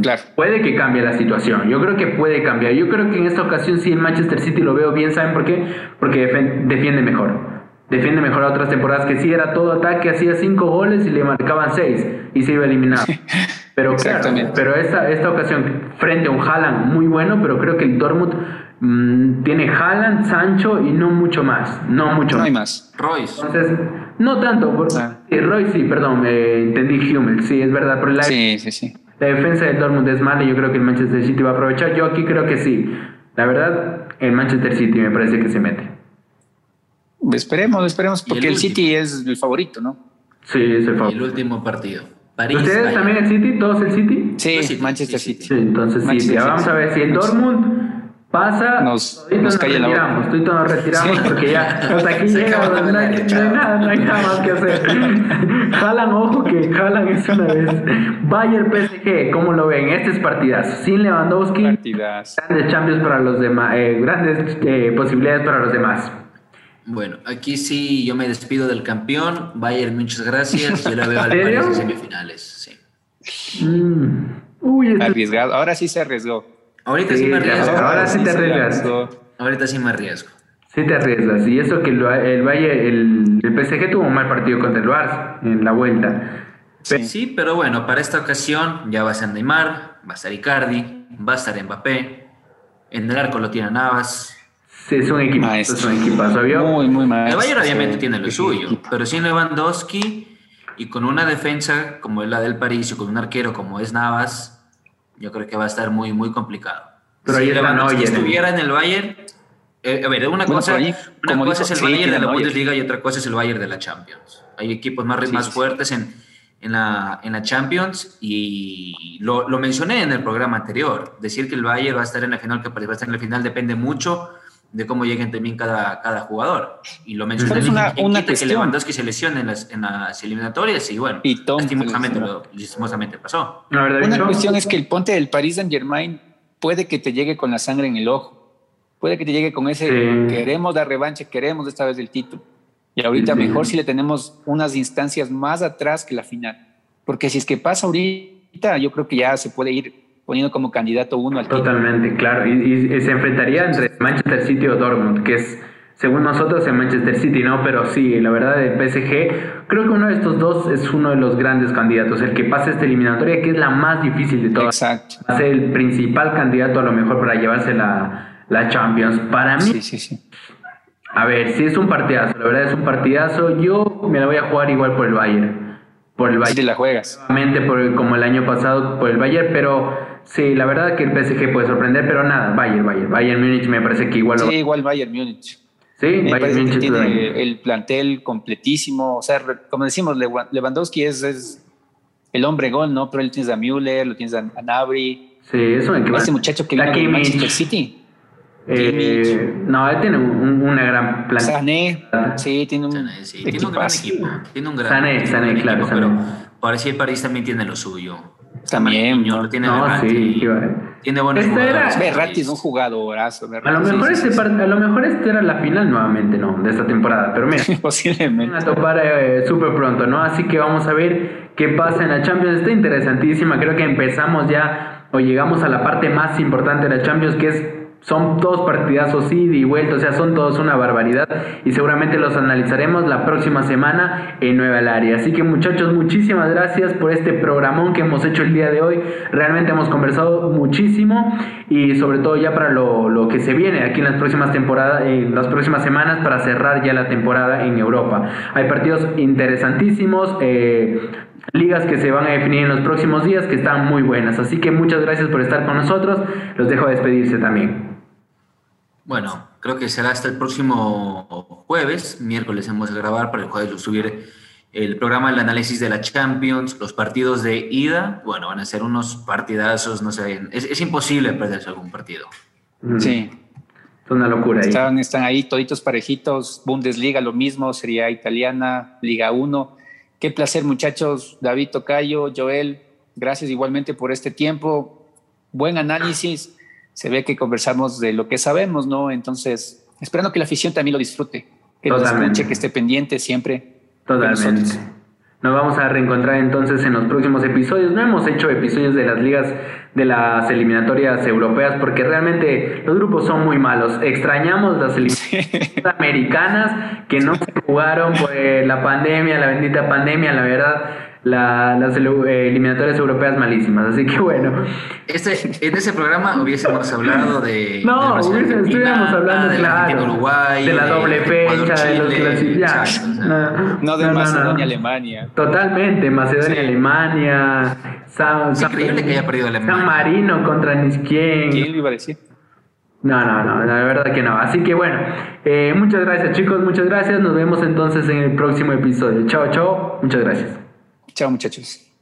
Claro. Puede que cambie la situación. Yo creo que puede cambiar. Yo creo que en esta ocasión sí el Manchester City lo veo bien. ¿Saben por qué? Porque defiende mejor. Defiende mejor a otras temporadas que sí era todo ataque, hacía cinco goles y le marcaban seis y se iba eliminado. Pero claro, pero esta, esta ocasión frente a un Haaland muy bueno, pero creo que el Dortmund mmm, tiene Haaland, Sancho y no mucho más. No mucho no hay más. Royce. Entonces, no tanto. Por, ah. eh, Royce sí, perdón, me entendí Hummel, sí, es verdad. Pero la, sí, sí, sí. La defensa del Dortmund es mala y yo creo que el Manchester City va a aprovechar. Yo aquí creo que sí. La verdad, el Manchester City me parece que se mete. Esperemos, esperemos, porque el, el City es el favorito, ¿no? Sí, es el favorito. Y el último partido. París, ¿Ustedes Bayern. también el City? ¿Todos el City? Sí, sí Manchester City. Sí, entonces Manchester sí, vamos a ver si el Dortmund pasa, nos, nos, nos retiramos, tú nos retiramos sí. porque ya hasta aquí llegamos, no, no, hay, no, hay nada, no hay nada más que hacer. jalan, ojo que jalan es una vez. Bayern PSG, ¿cómo lo ven? Este es partidazo. Sin Lewandowski, partidazo. grandes champions para los demás, eh, grandes eh, posibilidades para los demás. Bueno, aquí sí yo me despido del campeón. Bayern, muchas gracias. Yo la veo al París en semifinales. Sí. Mm. Uy, este... Arriesgado. Ahora sí se arriesgó. Ahorita sí, sí me arriesgo. Ahora, ahora sí te arriesgas. Ahorita sí me arriesgo. Sí te arriesgas. Y eso que el, el Bayern, el, el, PSG tuvo un mal partido contra el Barça en la vuelta. Sí, sí, pero bueno, para esta ocasión ya va a ser Neymar, va a estar Icardi, va a estar Mbappé. En el arco lo tiene Navas, Sí, es un equipo. Es un equipazo, ¿vio? Muy, muy mal. El Bayern obviamente tiene lo suyo, pero sin Lewandowski y con una defensa como es la del París y con un arquero como es Navas, yo creo que va a estar muy, muy complicado. Pero si Lewandowski estuviera en el Bayern, eh, a ver, una cosa, ahí, una cosa dijo, es el sí, Bayern de la Bundesliga y otra cosa es el Bayern de la Champions. Hay equipos más, sí, más sí. fuertes en, en, la, en la Champions y lo, lo, mencioné en el programa anterior. Decir que el Bayern va a estar en la final, que va a estar en la final, depende mucho de cómo lleguen también cada, cada jugador. Y lo mencioné es una, una que Lewandowski se lesione en las, en las eliminatorias y bueno, y lastimosamente, lo, lastimosamente pasó. La verdad, una cuestión es que el ponte del Paris Saint Germain puede que te llegue con la sangre en el ojo, puede que te llegue con ese sí. queremos dar revancha, queremos esta vez el título. Y ahorita sí. mejor si le tenemos unas instancias más atrás que la final. Porque si es que pasa ahorita, yo creo que ya se puede ir poniendo como candidato uno al Totalmente, título. claro. Y, y, se enfrentaría entre Manchester City o Dortmund, que es, según nosotros, en Manchester City, ¿no? Pero sí, la verdad, el PSG, creo que uno de estos dos es uno de los grandes candidatos. El que pase esta eliminatoria, que es la más difícil de todas. Exacto. Va a ser el principal candidato a lo mejor para llevarse la, la Champions. Para mí. Sí, sí, sí. A ver, si es un partidazo, la verdad es un partidazo. Yo me la voy a jugar igual por el Bayern. por el Bayern. Si la juegas. Por, como el año pasado por el Bayern, pero sí, la verdad que el PSG puede sorprender, pero nada, Bayern, Bayern. Bayern Múnich me parece que igual. Sí, igual Bayern Múnich. Sí, Bayern Múnich tiene el plantel completísimo. O sea, como decimos, Lewandowski es, es el hombre gol, ¿no? Pero él tienes a Müller, lo tienes a, Nabri. Sí, eso me Ese muchacho que viene de Manchester City. Eh, no, él tiene una gran plantilla. Sané, sí, tiene un, tiene un gran equipo. Tiene un gran, Sané, Sané, claro. Equipo, Pero parece el París también tiene lo suyo. También, tiene no, sí, Tiene buenos este jugadores. Es un jugadorazo. A lo, mejor este a lo mejor este era la final nuevamente, ¿no? De esta temporada. Pero mira, posiblemente. Van a topar eh, súper pronto, ¿no? Así que vamos a ver qué pasa en la Champions. Está interesantísima. Creo que empezamos ya o llegamos a la parte más importante de la Champions, que es son dos partidazos ida y vuelta, o sea, son todos una barbaridad y seguramente los analizaremos la próxima semana en Nueva Área. Así que muchachos, muchísimas gracias por este programón que hemos hecho el día de hoy. Realmente hemos conversado muchísimo y sobre todo ya para lo, que se viene aquí en las próximas temporadas, en las próximas semanas para cerrar ya la temporada en Europa. Hay partidos interesantísimos. Eh, ligas que se van a definir en los próximos días que están muy buenas. Así que muchas gracias por estar con nosotros. Los dejo despedirse también. Bueno, creo que será hasta el próximo jueves. Miércoles hemos de grabar para el jueves subir el programa del análisis de la Champions, los partidos de ida. Bueno, van a ser unos partidazos, no sé. Es, imposible perderse algún partido. Mm. Sí. Es una locura ahí. Están, están ahí toditos parejitos. Bundesliga lo mismo, Sería Italiana, Liga 1. Qué placer, muchachos. David Tocayo, Joel, gracias igualmente por este tiempo. Buen análisis se ve que conversamos de lo que sabemos, ¿no? Entonces, esperando que la afición también lo disfrute, que lo escuche, que esté pendiente siempre. Totalmente. Nos vamos a reencontrar entonces en los próximos episodios. No hemos hecho episodios de las ligas de las eliminatorias europeas porque realmente los grupos son muy malos. Extrañamos las eliminatorias americanas que no se jugaron por la pandemia, la bendita pandemia, la verdad las eh, eliminatorias europeas malísimas. Así que bueno. Este, en ese programa hubiésemos hablado de. No, estuviéramos hablando, de claro, Uruguay, de la doble fecha, de los clasificados. No, de Macedonia-Alemania. Totalmente, Macedonia-Alemania. Es increíble que haya perdido Alemania. San Marino contra Nisquien. ¿Quién lo iba a decir? No, no, no, la verdad que no. Así que bueno, eh, muchas gracias chicos, muchas gracias. Nos vemos entonces en el próximo episodio. Chao, chao, muchas gracias. Chao muchachos.